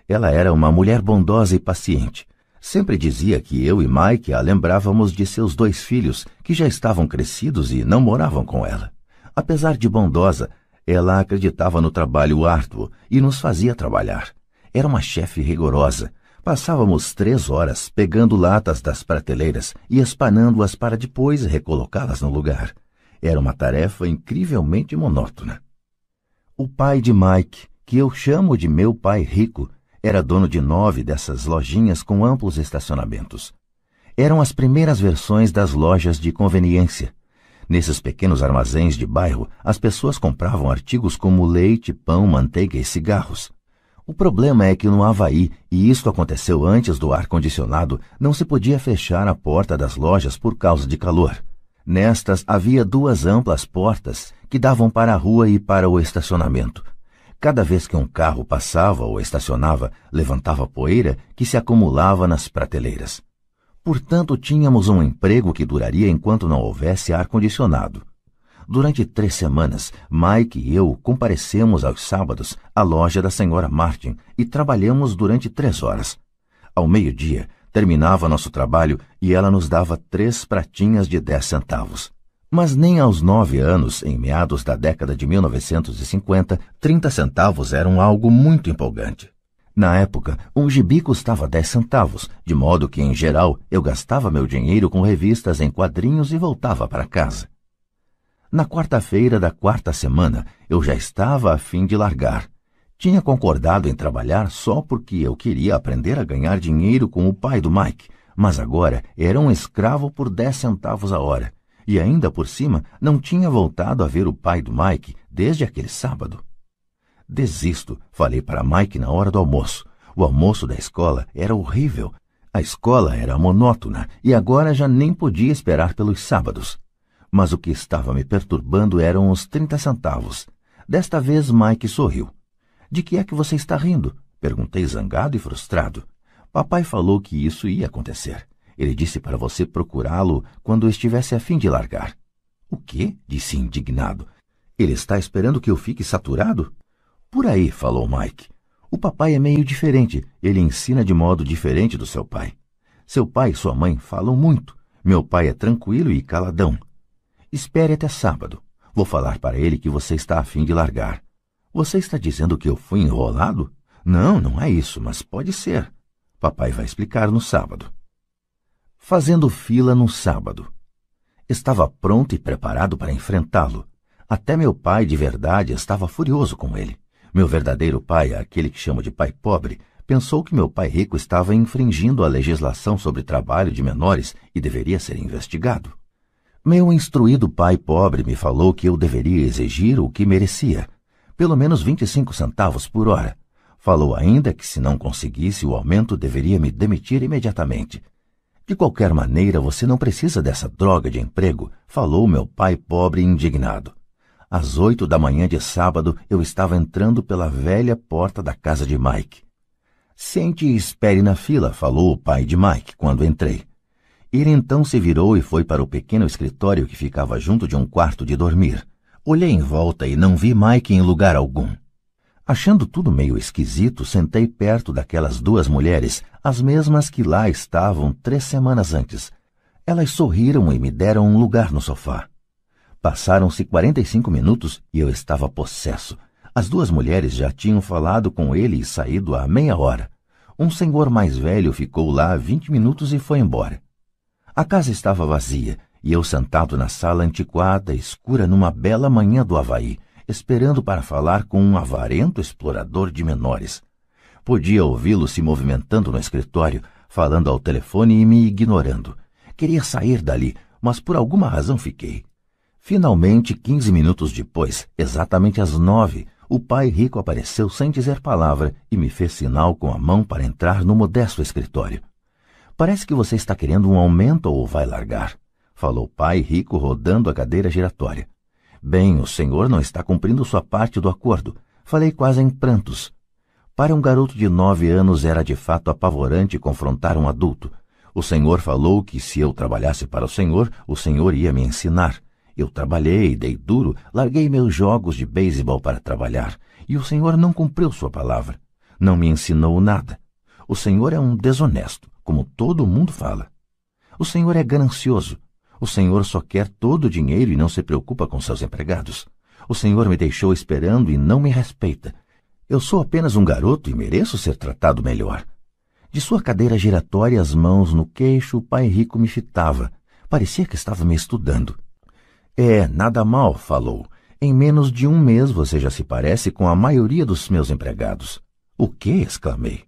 Ela era uma mulher bondosa e paciente. Sempre dizia que eu e Mike a lembrávamos de seus dois filhos, que já estavam crescidos e não moravam com ela. Apesar de bondosa, ela acreditava no trabalho árduo e nos fazia trabalhar. Era uma chefe rigorosa, Passávamos três horas pegando latas das prateleiras e espanando-as para depois recolocá-las no lugar. Era uma tarefa incrivelmente monótona. O pai de Mike, que eu chamo de meu pai rico, era dono de nove dessas lojinhas com amplos estacionamentos. Eram as primeiras versões das lojas de conveniência. Nesses pequenos armazéns de bairro, as pessoas compravam artigos como leite, pão, manteiga e cigarros. O problema é que no Havaí, e isto aconteceu antes do ar-condicionado, não se podia fechar a porta das lojas por causa de calor. Nestas havia duas amplas portas que davam para a rua e para o estacionamento. Cada vez que um carro passava ou estacionava, levantava poeira que se acumulava nas prateleiras. Portanto, tínhamos um emprego que duraria enquanto não houvesse ar-condicionado. Durante três semanas, Mike e eu comparecemos aos sábados à loja da senhora Martin e trabalhamos durante três horas. Ao meio-dia, terminava nosso trabalho e ela nos dava três pratinhas de dez centavos. Mas nem aos nove anos, em meados da década de 1950, trinta centavos eram algo muito empolgante. Na época, um gibi custava dez centavos, de modo que, em geral, eu gastava meu dinheiro com revistas em quadrinhos e voltava para casa. Na quarta-feira da quarta semana, eu já estava a fim de largar. Tinha concordado em trabalhar só porque eu queria aprender a ganhar dinheiro com o pai do Mike, mas agora era um escravo por dez centavos a hora. E ainda por cima, não tinha voltado a ver o pai do Mike desde aquele sábado. Desisto, falei para Mike na hora do almoço. O almoço da escola era horrível. A escola era monótona e agora já nem podia esperar pelos sábados. Mas o que estava me perturbando eram os trinta centavos. Desta vez Mike sorriu. De que é que você está rindo? Perguntei zangado e frustrado. Papai falou que isso ia acontecer. Ele disse para você procurá-lo quando estivesse a fim de largar. O quê? disse indignado. Ele está esperando que eu fique saturado? Por aí, falou Mike. O papai é meio diferente, ele ensina de modo diferente do seu pai. Seu pai e sua mãe falam muito. Meu pai é tranquilo e caladão. Espere até sábado. Vou falar para ele que você está a fim de largar. Você está dizendo que eu fui enrolado? Não, não é isso, mas pode ser. Papai vai explicar no sábado. Fazendo fila no sábado. Estava pronto e preparado para enfrentá-lo. Até meu pai de verdade estava furioso com ele. Meu verdadeiro pai, aquele que chamo de pai pobre, pensou que meu pai rico estava infringindo a legislação sobre trabalho de menores e deveria ser investigado. Meu instruído pai pobre me falou que eu deveria exigir o que merecia, pelo menos 25 centavos por hora. Falou ainda que se não conseguisse o aumento deveria me demitir imediatamente. De qualquer maneira, você não precisa dessa droga de emprego, falou meu pai pobre indignado. Às oito da manhã de sábado, eu estava entrando pela velha porta da casa de Mike. Sente e espere na fila, falou o pai de Mike quando entrei. Ele então se virou e foi para o pequeno escritório que ficava junto de um quarto de dormir. Olhei em volta e não vi Mike em lugar algum. Achando tudo meio esquisito, sentei perto daquelas duas mulheres, as mesmas que lá estavam três semanas antes. Elas sorriram e me deram um lugar no sofá. Passaram-se quarenta e cinco minutos e eu estava possesso. As duas mulheres já tinham falado com ele e saído há meia hora. Um senhor mais velho ficou lá vinte minutos e foi embora. A casa estava vazia e eu sentado na sala antiquada, escura numa bela manhã do Havaí, esperando para falar com um avarento explorador de menores. Podia ouvi-lo se movimentando no escritório, falando ao telefone e me ignorando. Queria sair dali, mas por alguma razão fiquei. Finalmente, quinze minutos depois, exatamente às nove, o pai rico apareceu sem dizer palavra e me fez sinal com a mão para entrar no modesto escritório. Parece que você está querendo um aumento ou vai largar, falou o pai rico rodando a cadeira giratória. Bem, o senhor não está cumprindo sua parte do acordo. Falei quase em prantos. Para um garoto de nove anos era de fato apavorante confrontar um adulto. O senhor falou que se eu trabalhasse para o senhor, o senhor ia me ensinar. Eu trabalhei, dei duro, larguei meus jogos de beisebol para trabalhar, e o senhor não cumpriu sua palavra. Não me ensinou nada. O senhor é um desonesto como todo mundo fala. O senhor é ganancioso. O senhor só quer todo o dinheiro e não se preocupa com seus empregados. O senhor me deixou esperando e não me respeita. Eu sou apenas um garoto e mereço ser tratado melhor. De sua cadeira giratória, as mãos no queixo, o pai rico me fitava. Parecia que estava me estudando. É, nada mal, falou. Em menos de um mês você já se parece com a maioria dos meus empregados. O que? exclamei.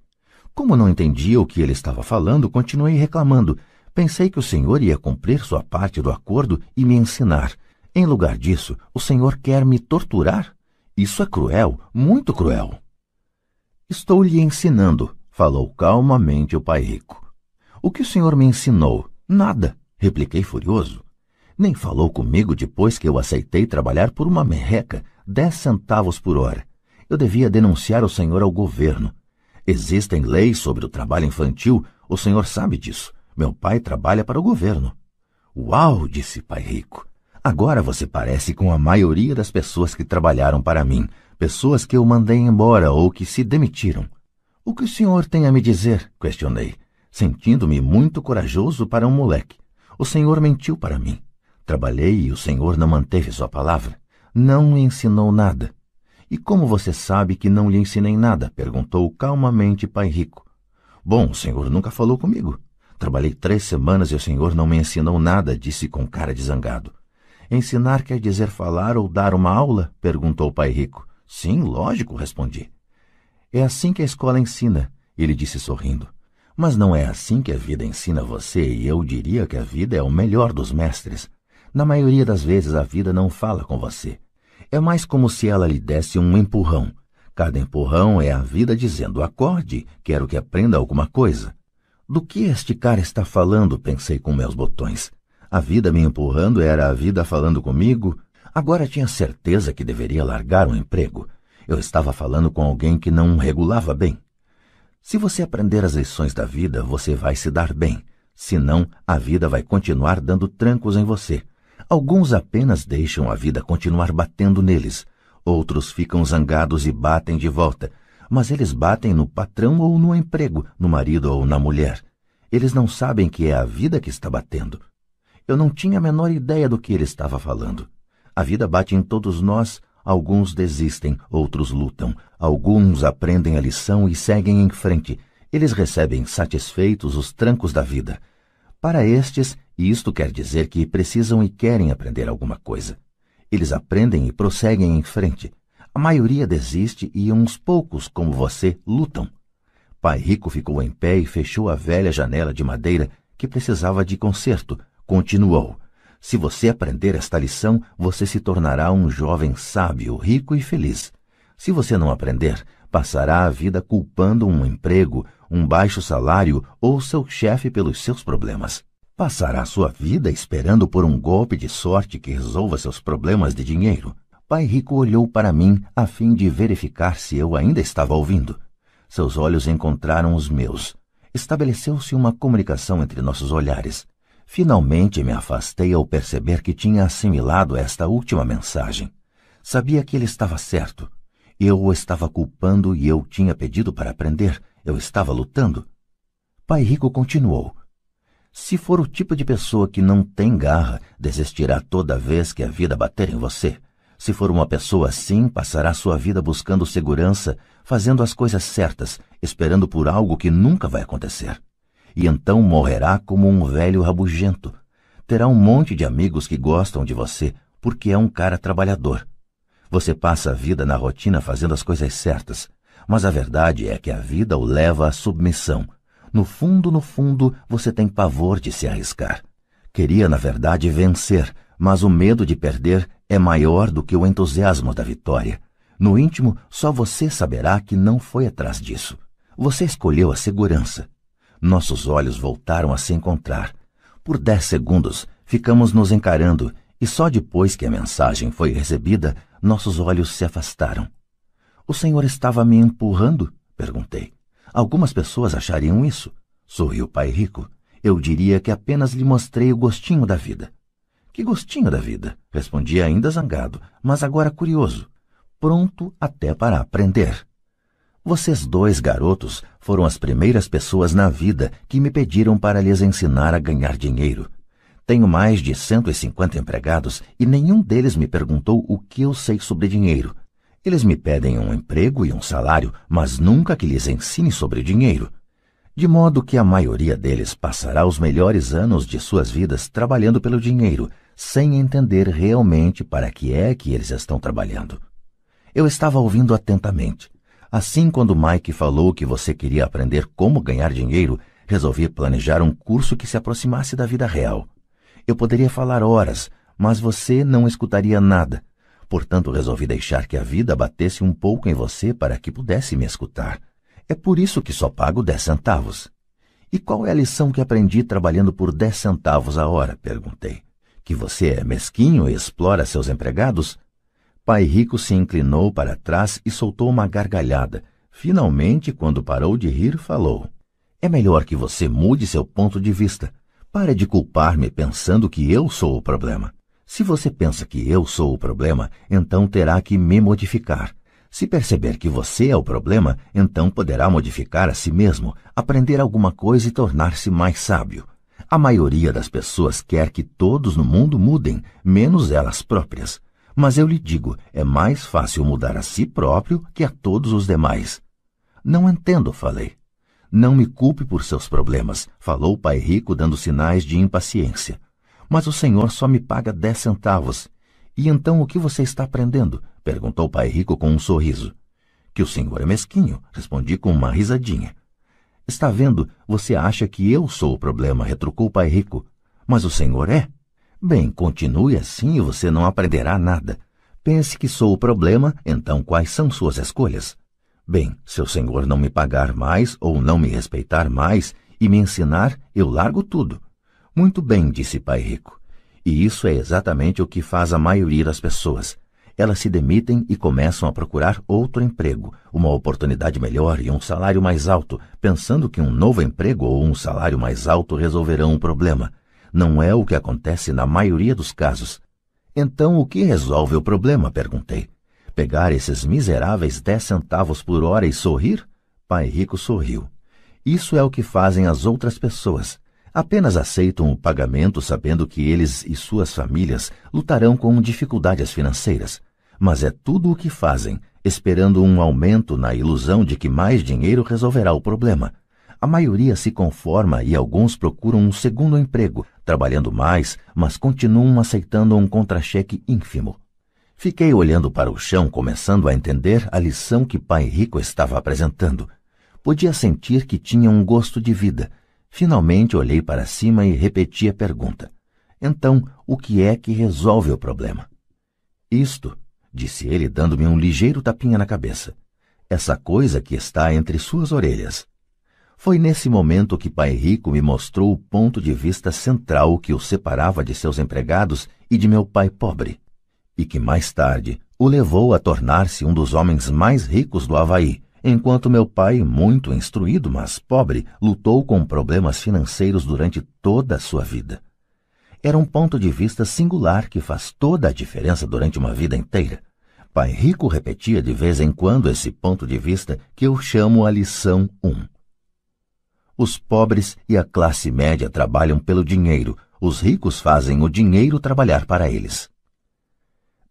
Como não entendia o que ele estava falando, continuei reclamando. Pensei que o senhor ia cumprir sua parte do acordo e me ensinar. Em lugar disso, o senhor quer me torturar? Isso é cruel, muito cruel. Estou lhe ensinando, falou calmamente o pai rico. O que o senhor me ensinou? Nada, repliquei furioso. Nem falou comigo depois que eu aceitei trabalhar por uma merreca, dez centavos por hora. Eu devia denunciar o senhor ao governo. Existem leis sobre o trabalho infantil, o senhor sabe disso. Meu pai trabalha para o governo. Uau, disse pai rico. Agora você parece com a maioria das pessoas que trabalharam para mim, pessoas que eu mandei embora ou que se demitiram. O que o senhor tem a me dizer? questionei, sentindo-me muito corajoso para um moleque. O senhor mentiu para mim. Trabalhei e o senhor não manteve sua palavra. Não me ensinou nada. E como você sabe que não lhe ensinei nada? perguntou calmamente Pai Rico. Bom, o senhor nunca falou comigo. Trabalhei três semanas e o senhor não me ensinou nada, disse com cara de zangado. Ensinar quer dizer falar ou dar uma aula? perguntou Pai Rico. Sim, lógico, respondi. É assim que a escola ensina, ele disse sorrindo. Mas não é assim que a vida ensina você, e eu diria que a vida é o melhor dos mestres. Na maioria das vezes a vida não fala com você. É mais como se ela lhe desse um empurrão. Cada empurrão é a vida dizendo: acorde, quero que aprenda alguma coisa. Do que este cara está falando? pensei com meus botões. A vida me empurrando era a vida falando comigo. Agora tinha certeza que deveria largar o emprego. Eu estava falando com alguém que não regulava bem. Se você aprender as lições da vida, você vai se dar bem. Senão, a vida vai continuar dando trancos em você. Alguns apenas deixam a vida continuar batendo neles, outros ficam zangados e batem de volta. mas eles batem no patrão ou no emprego, no marido ou na mulher. Eles não sabem que é a vida que está batendo. Eu não tinha a menor ideia do que ele estava falando. A vida bate em todos nós, alguns desistem, outros lutam, alguns aprendem a lição e seguem em frente. Eles recebem satisfeitos os trancos da vida. Para estes, isto quer dizer que precisam e querem aprender alguma coisa. Eles aprendem e prosseguem em frente. A maioria desiste e uns poucos, como você, lutam. Pai Rico ficou em pé e fechou a velha janela de madeira que precisava de conserto. Continuou. Se você aprender esta lição, você se tornará um jovem sábio, rico e feliz. Se você não aprender, passará a vida culpando um emprego, um baixo salário ou seu chefe pelos seus problemas. Passará sua vida esperando por um golpe de sorte que resolva seus problemas de dinheiro. Pai Rico olhou para mim a fim de verificar se eu ainda estava ouvindo. Seus olhos encontraram os meus. Estabeleceu-se uma comunicação entre nossos olhares. Finalmente me afastei ao perceber que tinha assimilado esta última mensagem. Sabia que ele estava certo. Eu o estava culpando e eu tinha pedido para aprender. Eu estava lutando. Pai Rico continuou. Se for o tipo de pessoa que não tem garra, desistirá toda vez que a vida bater em você. Se for uma pessoa assim, passará sua vida buscando segurança, fazendo as coisas certas, esperando por algo que nunca vai acontecer e então morrerá como um velho rabugento. Terá um monte de amigos que gostam de você porque é um cara trabalhador. Você passa a vida na rotina fazendo as coisas certas, mas a verdade é que a vida o leva à submissão. No fundo, no fundo, você tem pavor de se arriscar. Queria, na verdade, vencer, mas o medo de perder é maior do que o entusiasmo da vitória. No íntimo, só você saberá que não foi atrás disso. Você escolheu a segurança. Nossos olhos voltaram a se encontrar. Por dez segundos, ficamos nos encarando e só depois que a mensagem foi recebida, nossos olhos se afastaram. O senhor estava me empurrando? perguntei. Algumas pessoas achariam isso. Sorriu o pai rico. Eu diria que apenas lhe mostrei o gostinho da vida. Que gostinho da vida? Respondi ainda zangado, mas agora curioso. Pronto até para aprender. Vocês dois garotos foram as primeiras pessoas na vida que me pediram para lhes ensinar a ganhar dinheiro. Tenho mais de 150 empregados e nenhum deles me perguntou o que eu sei sobre dinheiro. Eles me pedem um emprego e um salário, mas nunca que lhes ensine sobre dinheiro. De modo que a maioria deles passará os melhores anos de suas vidas trabalhando pelo dinheiro, sem entender realmente para que é que eles estão trabalhando. Eu estava ouvindo atentamente. Assim, quando Mike falou que você queria aprender como ganhar dinheiro, resolvi planejar um curso que se aproximasse da vida real. Eu poderia falar horas, mas você não escutaria nada. Portanto, resolvi deixar que a vida batesse um pouco em você para que pudesse me escutar. É por isso que só pago dez centavos. E qual é a lição que aprendi trabalhando por dez centavos a hora? perguntei. Que você é mesquinho e explora seus empregados? Pai Rico se inclinou para trás e soltou uma gargalhada. Finalmente, quando parou de rir, falou: É melhor que você mude seu ponto de vista. Pare de culpar-me pensando que eu sou o problema. Se você pensa que eu sou o problema, então terá que me modificar. Se perceber que você é o problema, então poderá modificar a si mesmo, aprender alguma coisa e tornar-se mais sábio. A maioria das pessoas quer que todos no mundo mudem, menos elas próprias. Mas eu lhe digo, é mais fácil mudar a si próprio que a todos os demais. Não entendo, falei. Não me culpe por seus problemas, falou o pai rico dando sinais de impaciência. Mas o senhor só me paga dez centavos. E então o que você está aprendendo? perguntou o pai rico com um sorriso. Que o senhor é mesquinho, respondi com uma risadinha. Está vendo, você acha que eu sou o problema, retrucou o pai rico. Mas o senhor é? Bem, continue assim e você não aprenderá nada. Pense que sou o problema, então quais são suas escolhas? Bem, se o senhor não me pagar mais ou não me respeitar mais e me ensinar, eu largo tudo. Muito bem, disse Pai Rico. E isso é exatamente o que faz a maioria das pessoas. Elas se demitem e começam a procurar outro emprego, uma oportunidade melhor e um salário mais alto, pensando que um novo emprego ou um salário mais alto resolverão o problema. Não é o que acontece na maioria dos casos. Então, o que resolve o problema? perguntei. Pegar esses miseráveis dez centavos por hora e sorrir? Pai Rico sorriu. Isso é o que fazem as outras pessoas. Apenas aceitam o pagamento sabendo que eles e suas famílias lutarão com dificuldades financeiras. Mas é tudo o que fazem, esperando um aumento na ilusão de que mais dinheiro resolverá o problema. A maioria se conforma e alguns procuram um segundo emprego, trabalhando mais, mas continuam aceitando um contra-cheque ínfimo. Fiquei olhando para o chão, começando a entender a lição que Pai Rico estava apresentando. Podia sentir que tinha um gosto de vida. Finalmente olhei para cima e repeti a pergunta. Então, o que é que resolve o problema? Isto, disse ele, dando-me um ligeiro tapinha na cabeça. Essa coisa que está entre suas orelhas. Foi nesse momento que Pai Rico me mostrou o ponto de vista central que o separava de seus empregados e de meu pai pobre, e que mais tarde o levou a tornar-se um dos homens mais ricos do Havaí, enquanto meu pai, muito instruído, mas pobre, lutou com problemas financeiros durante toda a sua vida. Era um ponto de vista singular que faz toda a diferença durante uma vida inteira. Pai Rico repetia de vez em quando esse ponto de vista que eu chamo a lição 1. Os pobres e a classe média trabalham pelo dinheiro, os ricos fazem o dinheiro trabalhar para eles.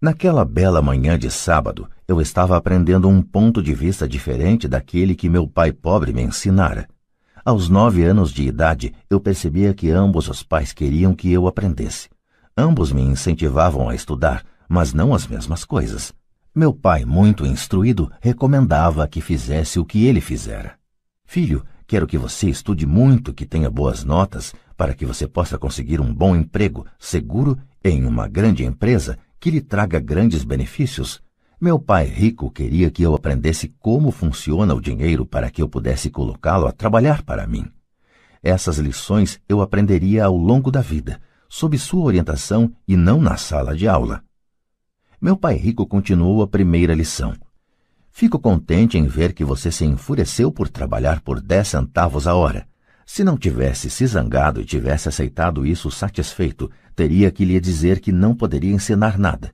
Naquela bela manhã de sábado, eu estava aprendendo um ponto de vista diferente daquele que meu pai pobre me ensinara. Aos nove anos de idade, eu percebia que ambos os pais queriam que eu aprendesse. Ambos me incentivavam a estudar, mas não as mesmas coisas. Meu pai, muito instruído, recomendava que fizesse o que ele fizera. Filho, quero que você estude muito, que tenha boas notas, para que você possa conseguir um bom emprego, seguro, em uma grande empresa que lhe traga grandes benefícios. Meu pai rico queria que eu aprendesse como funciona o dinheiro para que eu pudesse colocá-lo a trabalhar para mim. Essas lições eu aprenderia ao longo da vida, sob sua orientação e não na sala de aula. Meu pai rico continuou a primeira lição. Fico contente em ver que você se enfureceu por trabalhar por dez centavos a hora. Se não tivesse se zangado e tivesse aceitado isso satisfeito, teria que lhe dizer que não poderia ensinar nada.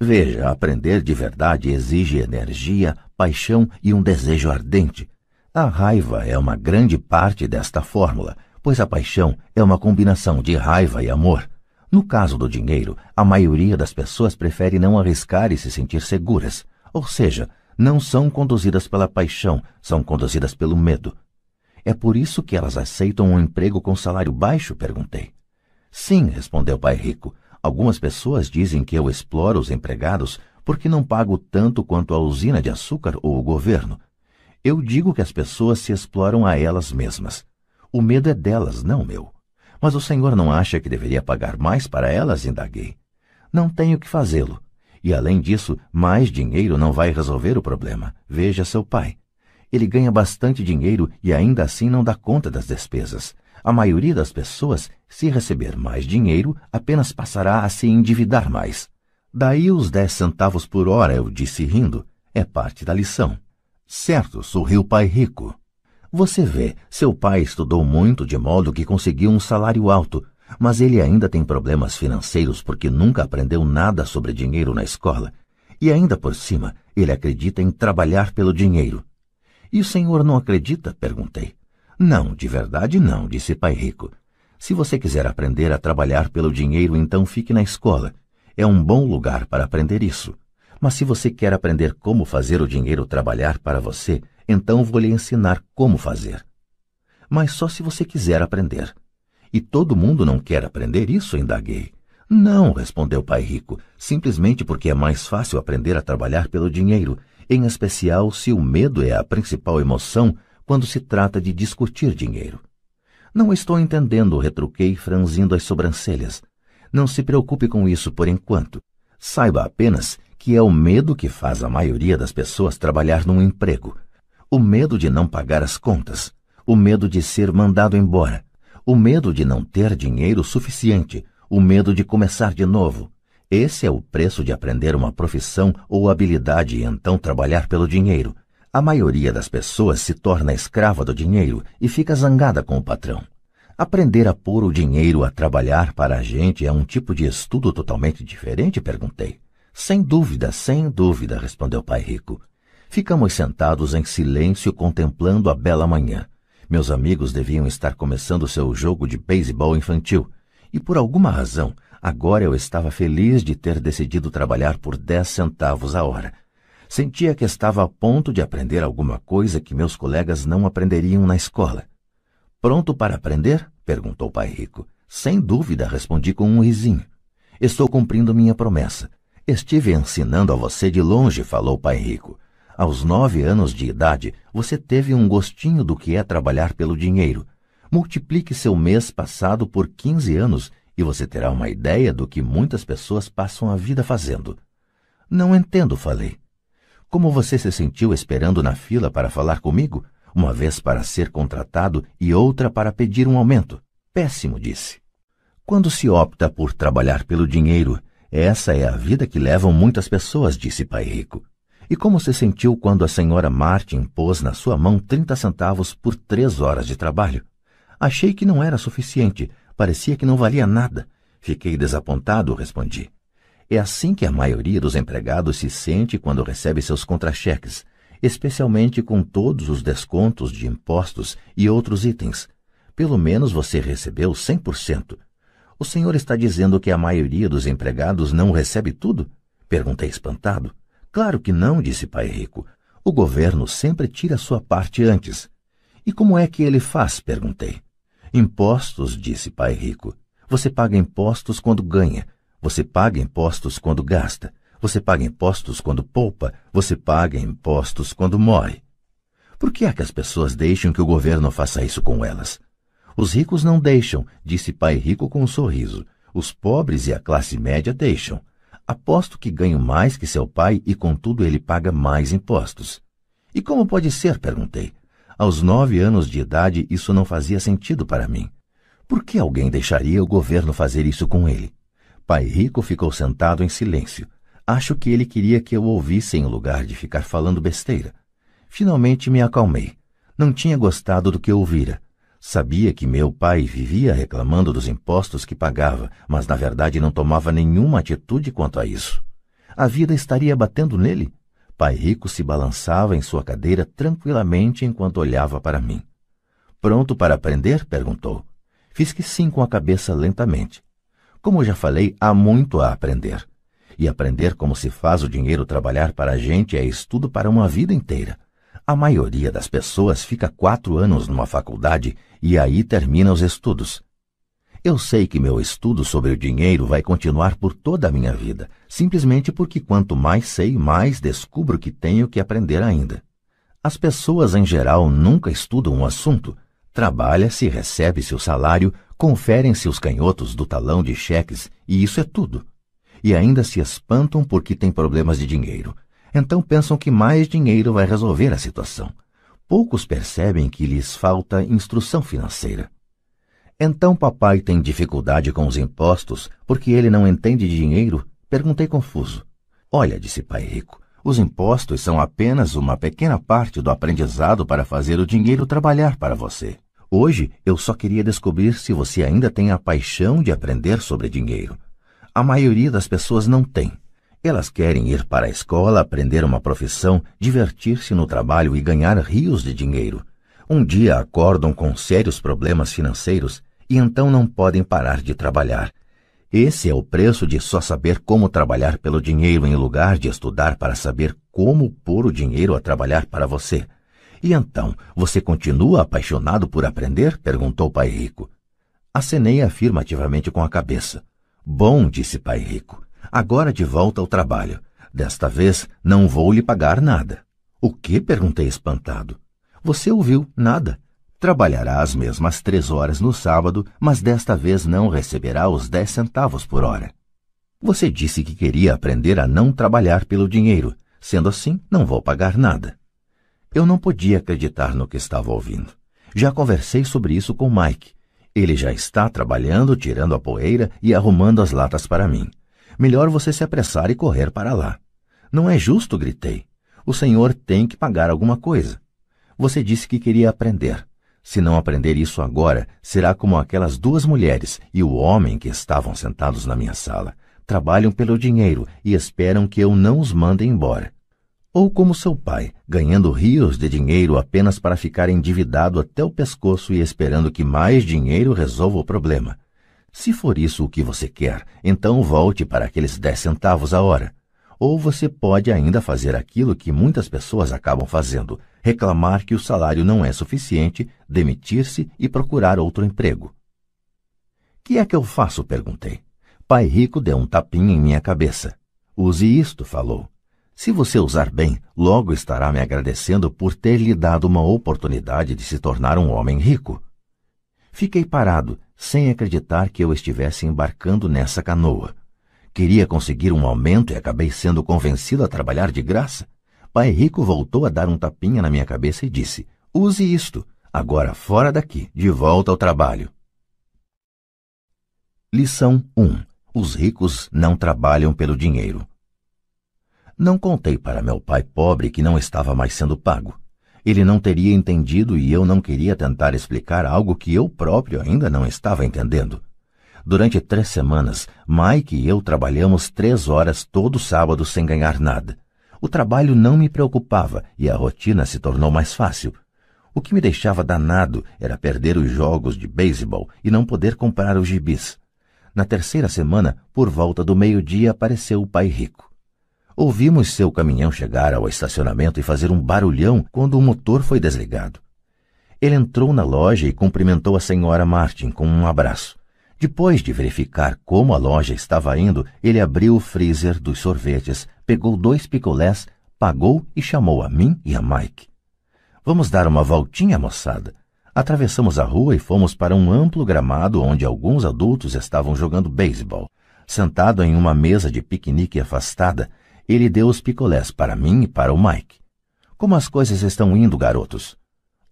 Veja, aprender de verdade exige energia, paixão e um desejo ardente. A raiva é uma grande parte desta fórmula, pois a paixão é uma combinação de raiva e amor. No caso do dinheiro, a maioria das pessoas prefere não arriscar e se sentir seguras, ou seja, não são conduzidas pela paixão, são conduzidas pelo medo. É por isso que elas aceitam um emprego com salário baixo? perguntei. Sim, respondeu pai rico. Algumas pessoas dizem que eu exploro os empregados porque não pago tanto quanto a usina de açúcar ou o governo. Eu digo que as pessoas se exploram a elas mesmas. O medo é delas, não meu. Mas o senhor não acha que deveria pagar mais para elas? indaguei. Não tenho que fazê-lo. E além disso, mais dinheiro não vai resolver o problema. Veja seu pai. Ele ganha bastante dinheiro e ainda assim não dá conta das despesas. A maioria das pessoas, se receber mais dinheiro, apenas passará a se endividar mais. Daí os dez centavos por hora, eu disse rindo. É parte da lição. Certo, sorriu o pai rico. Você vê, seu pai estudou muito de modo que conseguiu um salário alto, mas ele ainda tem problemas financeiros porque nunca aprendeu nada sobre dinheiro na escola. E ainda por cima, ele acredita em trabalhar pelo dinheiro. E o senhor não acredita? perguntei. Não, de verdade não, disse Pai Rico. Se você quiser aprender a trabalhar pelo dinheiro, então fique na escola. É um bom lugar para aprender isso. Mas se você quer aprender como fazer o dinheiro trabalhar para você, então vou lhe ensinar como fazer. Mas só se você quiser aprender. E todo mundo não quer aprender isso, indaguei. Não, respondeu Pai Rico, simplesmente porque é mais fácil aprender a trabalhar pelo dinheiro, em especial se o medo é a principal emoção quando se trata de discutir dinheiro. Não estou entendendo, retruquei, franzindo as sobrancelhas. Não se preocupe com isso por enquanto. Saiba apenas que é o medo que faz a maioria das pessoas trabalhar num emprego. O medo de não pagar as contas, o medo de ser mandado embora, o medo de não ter dinheiro suficiente, o medo de começar de novo. Esse é o preço de aprender uma profissão ou habilidade e então trabalhar pelo dinheiro. A maioria das pessoas se torna escrava do dinheiro e fica zangada com o patrão. Aprender a pôr o dinheiro a trabalhar para a gente é um tipo de estudo totalmente diferente? perguntei. Sem dúvida, sem dúvida, respondeu o pai rico. Ficamos sentados em silêncio contemplando a bela manhã. Meus amigos deviam estar começando seu jogo de beisebol infantil, e por alguma razão, agora eu estava feliz de ter decidido trabalhar por dez centavos a hora. Sentia que estava a ponto de aprender alguma coisa que meus colegas não aprenderiam na escola. Pronto para aprender? perguntou o pai rico. Sem dúvida, respondi com um risinho. Estou cumprindo minha promessa. Estive ensinando a você de longe, falou o pai rico. Aos nove anos de idade, você teve um gostinho do que é trabalhar pelo dinheiro. Multiplique seu mês passado por quinze anos e você terá uma ideia do que muitas pessoas passam a vida fazendo. Não entendo, falei. Como você se sentiu esperando na fila para falar comigo? Uma vez para ser contratado e outra para pedir um aumento. Péssimo, disse. Quando se opta por trabalhar pelo dinheiro, essa é a vida que levam muitas pessoas, disse Pai Rico. E como se sentiu quando a senhora Martin pôs na sua mão trinta centavos por três horas de trabalho? Achei que não era suficiente, parecia que não valia nada. Fiquei desapontado, respondi. É assim que a maioria dos empregados se sente quando recebe seus contra-cheques, especialmente com todos os descontos de impostos e outros itens. Pelo menos você recebeu 100%. O senhor está dizendo que a maioria dos empregados não recebe tudo? Perguntei espantado. Claro que não, disse Pai Rico. O governo sempre tira sua parte antes. E como é que ele faz? perguntei. Impostos, disse Pai Rico. Você paga impostos quando ganha. Você paga impostos quando gasta. Você paga impostos quando poupa. Você paga impostos quando morre. Por que é que as pessoas deixam que o governo faça isso com elas? Os ricos não deixam, disse pai rico com um sorriso. Os pobres e a classe média deixam. Aposto que ganho mais que seu pai e, contudo, ele paga mais impostos. E como pode ser? perguntei. Aos nove anos de idade, isso não fazia sentido para mim. Por que alguém deixaria o governo fazer isso com ele? Pai Rico ficou sentado em silêncio. Acho que ele queria que eu ouvisse em lugar de ficar falando besteira. Finalmente me acalmei. Não tinha gostado do que ouvira. Sabia que meu pai vivia reclamando dos impostos que pagava, mas na verdade não tomava nenhuma atitude quanto a isso. A vida estaria batendo nele? Pai Rico se balançava em sua cadeira tranquilamente enquanto olhava para mim. Pronto para aprender? perguntou. Fiz que sim com a cabeça lentamente. Como já falei, há muito a aprender. E aprender como se faz o dinheiro trabalhar para a gente é estudo para uma vida inteira. A maioria das pessoas fica quatro anos numa faculdade e aí termina os estudos. Eu sei que meu estudo sobre o dinheiro vai continuar por toda a minha vida, simplesmente porque quanto mais sei, mais descubro que tenho que aprender ainda. As pessoas em geral nunca estudam um assunto. Trabalha-se, recebe-se o salário, conferem-se os canhotos do talão de cheques e isso é tudo. E ainda se espantam porque têm problemas de dinheiro então pensam que mais dinheiro vai resolver a situação. Poucos percebem que lhes falta instrução financeira. Então papai tem dificuldade com os impostos porque ele não entende de dinheiro? Perguntei confuso. Olha, disse pai rico, os impostos são apenas uma pequena parte do aprendizado para fazer o dinheiro trabalhar para você. Hoje eu só queria descobrir se você ainda tem a paixão de aprender sobre dinheiro. A maioria das pessoas não tem. Elas querem ir para a escola, aprender uma profissão, divertir-se no trabalho e ganhar rios de dinheiro. Um dia acordam com sérios problemas financeiros e então não podem parar de trabalhar. Esse é o preço de só saber como trabalhar pelo dinheiro em lugar de estudar para saber como pôr o dinheiro a trabalhar para você. E então, você continua apaixonado por aprender? perguntou Pai Rico. Acenei afirmativamente com a cabeça. Bom, disse Pai Rico. Agora de volta ao trabalho. Desta vez não vou lhe pagar nada. O que? perguntei espantado. Você ouviu, nada. Trabalhará as mesmas três horas no sábado, mas desta vez não receberá os dez centavos por hora. Você disse que queria aprender a não trabalhar pelo dinheiro. Sendo assim, não vou pagar nada. Eu não podia acreditar no que estava ouvindo. Já conversei sobre isso com Mike. Ele já está trabalhando, tirando a poeira e arrumando as latas para mim. Melhor você se apressar e correr para lá. Não é justo, gritei. O senhor tem que pagar alguma coisa. Você disse que queria aprender. Se não aprender isso agora, será como aquelas duas mulheres e o homem que estavam sentados na minha sala. trabalham pelo dinheiro e esperam que eu não os mande embora. Ou como seu pai, ganhando rios de dinheiro apenas para ficar endividado até o pescoço e esperando que mais dinheiro resolva o problema. Se for isso o que você quer, então volte para aqueles dez centavos a hora. Ou você pode ainda fazer aquilo que muitas pessoas acabam fazendo, reclamar que o salário não é suficiente, demitir-se e procurar outro emprego. Que é que eu faço? perguntei. Pai Rico deu um tapinha em minha cabeça. Use isto, falou. Se você usar bem, logo estará me agradecendo por ter lhe dado uma oportunidade de se tornar um homem rico. Fiquei parado, sem acreditar que eu estivesse embarcando nessa canoa. Queria conseguir um aumento e acabei sendo convencido a trabalhar de graça. Pai Rico voltou a dar um tapinha na minha cabeça e disse: Use isto. Agora fora daqui, de volta ao trabalho. Lição 1. Os ricos não trabalham pelo dinheiro. Não contei para meu pai pobre que não estava mais sendo pago. Ele não teria entendido e eu não queria tentar explicar algo que eu próprio ainda não estava entendendo. Durante três semanas, Mike e eu trabalhamos três horas todo sábado sem ganhar nada. O trabalho não me preocupava e a rotina se tornou mais fácil. O que me deixava danado era perder os jogos de beisebol e não poder comprar os gibis. Na terceira semana, por volta do meio-dia, apareceu o pai rico. Ouvimos seu caminhão chegar ao estacionamento e fazer um barulhão quando o motor foi desligado. Ele entrou na loja e cumprimentou a senhora Martin com um abraço. Depois de verificar como a loja estava indo, ele abriu o freezer dos sorvetes, pegou dois picolés, pagou e chamou a mim e a Mike. Vamos dar uma voltinha, moçada. Atravessamos a rua e fomos para um amplo gramado onde alguns adultos estavam jogando beisebol. Sentado em uma mesa de piquenique afastada, ele deu os picolés para mim e para o Mike. Como as coisas estão indo, garotos?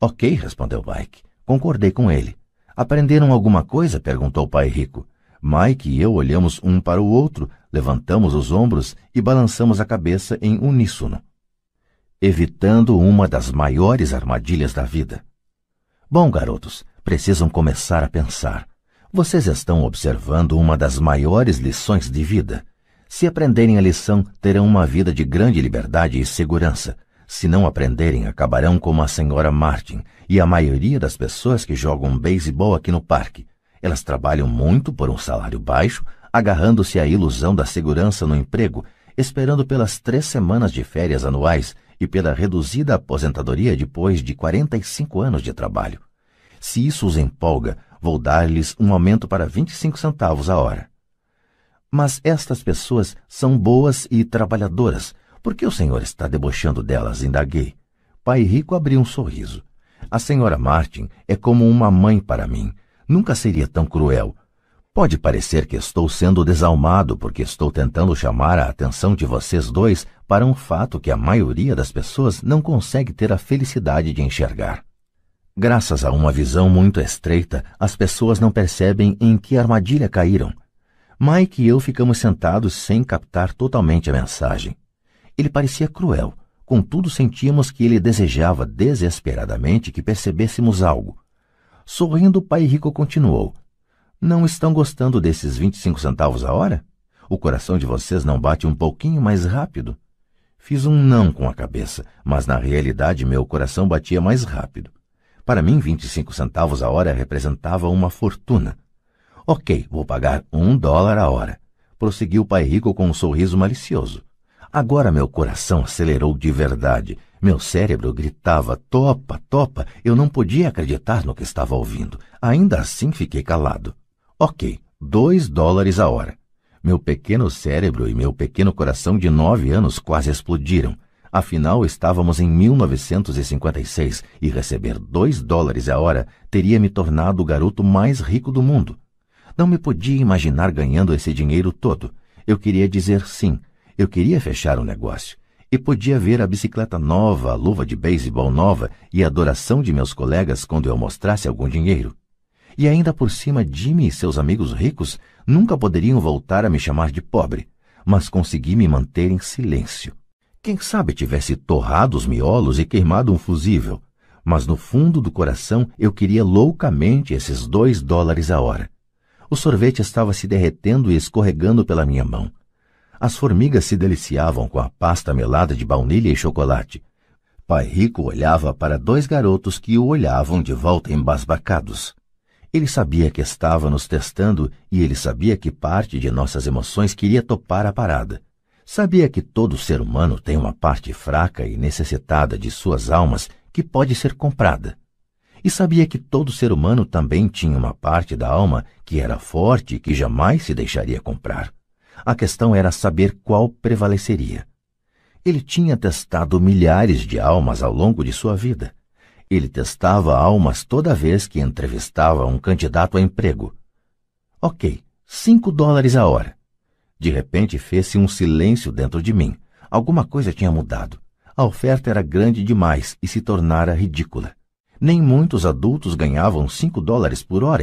Ok, respondeu Mike. Concordei com ele. Aprenderam alguma coisa? perguntou o pai rico. Mike e eu olhamos um para o outro, levantamos os ombros e balançamos a cabeça em uníssono, evitando uma das maiores armadilhas da vida. Bom, garotos, precisam começar a pensar. Vocês estão observando uma das maiores lições de vida. Se aprenderem a lição, terão uma vida de grande liberdade e segurança. Se não aprenderem, acabarão como a senhora Martin e a maioria das pessoas que jogam beisebol aqui no parque. Elas trabalham muito por um salário baixo, agarrando-se à ilusão da segurança no emprego, esperando pelas três semanas de férias anuais e pela reduzida aposentadoria depois de 45 anos de trabalho. Se isso os empolga, vou dar-lhes um aumento para 25 centavos a hora. Mas estas pessoas são boas e trabalhadoras. Por que o senhor está debochando delas? indaguei. Pai Rico abriu um sorriso. A senhora Martin é como uma mãe para mim. Nunca seria tão cruel. Pode parecer que estou sendo desalmado porque estou tentando chamar a atenção de vocês dois para um fato que a maioria das pessoas não consegue ter a felicidade de enxergar. Graças a uma visão muito estreita, as pessoas não percebem em que armadilha caíram. Mike e eu ficamos sentados sem captar totalmente a mensagem. Ele parecia cruel, contudo sentíamos que ele desejava desesperadamente que percebêssemos algo. Sorrindo, o pai rico continuou. Não estão gostando desses 25 centavos a hora? O coração de vocês não bate um pouquinho mais rápido? Fiz um não com a cabeça, mas na realidade meu coração batia mais rápido. Para mim, 25 centavos a hora representava uma fortuna. Ok, vou pagar um dólar a hora. Prosseguiu o pai rico com um sorriso malicioso. Agora meu coração acelerou de verdade. Meu cérebro gritava: topa, topa. Eu não podia acreditar no que estava ouvindo. Ainda assim fiquei calado. Ok, dois dólares a hora. Meu pequeno cérebro e meu pequeno coração de nove anos quase explodiram. Afinal, estávamos em 1956 e receber dois dólares a hora teria me tornado o garoto mais rico do mundo. Não me podia imaginar ganhando esse dinheiro todo. Eu queria dizer sim. Eu queria fechar o um negócio. E podia ver a bicicleta nova, a luva de beisebol nova e a adoração de meus colegas quando eu mostrasse algum dinheiro. E ainda por cima, Jimmy e seus amigos ricos nunca poderiam voltar a me chamar de pobre, mas consegui me manter em silêncio. Quem sabe tivesse torrado os miolos e queimado um fusível, mas no fundo do coração eu queria loucamente esses dois dólares a hora. O sorvete estava se derretendo e escorregando pela minha mão. As formigas se deliciavam com a pasta melada de baunilha e chocolate. Pai Rico olhava para dois garotos que o olhavam de volta embasbacados. Ele sabia que estava nos testando e ele sabia que parte de nossas emoções queria topar a parada. Sabia que todo ser humano tem uma parte fraca e necessitada de suas almas que pode ser comprada. E sabia que todo ser humano também tinha uma parte da alma que era forte e que jamais se deixaria comprar. A questão era saber qual prevaleceria. Ele tinha testado milhares de almas ao longo de sua vida. Ele testava almas toda vez que entrevistava um candidato a emprego. Ok, cinco dólares a hora. De repente fez-se um silêncio dentro de mim. Alguma coisa tinha mudado. A oferta era grande demais e se tornara ridícula. Nem muitos adultos ganhavam cinco dólares por hora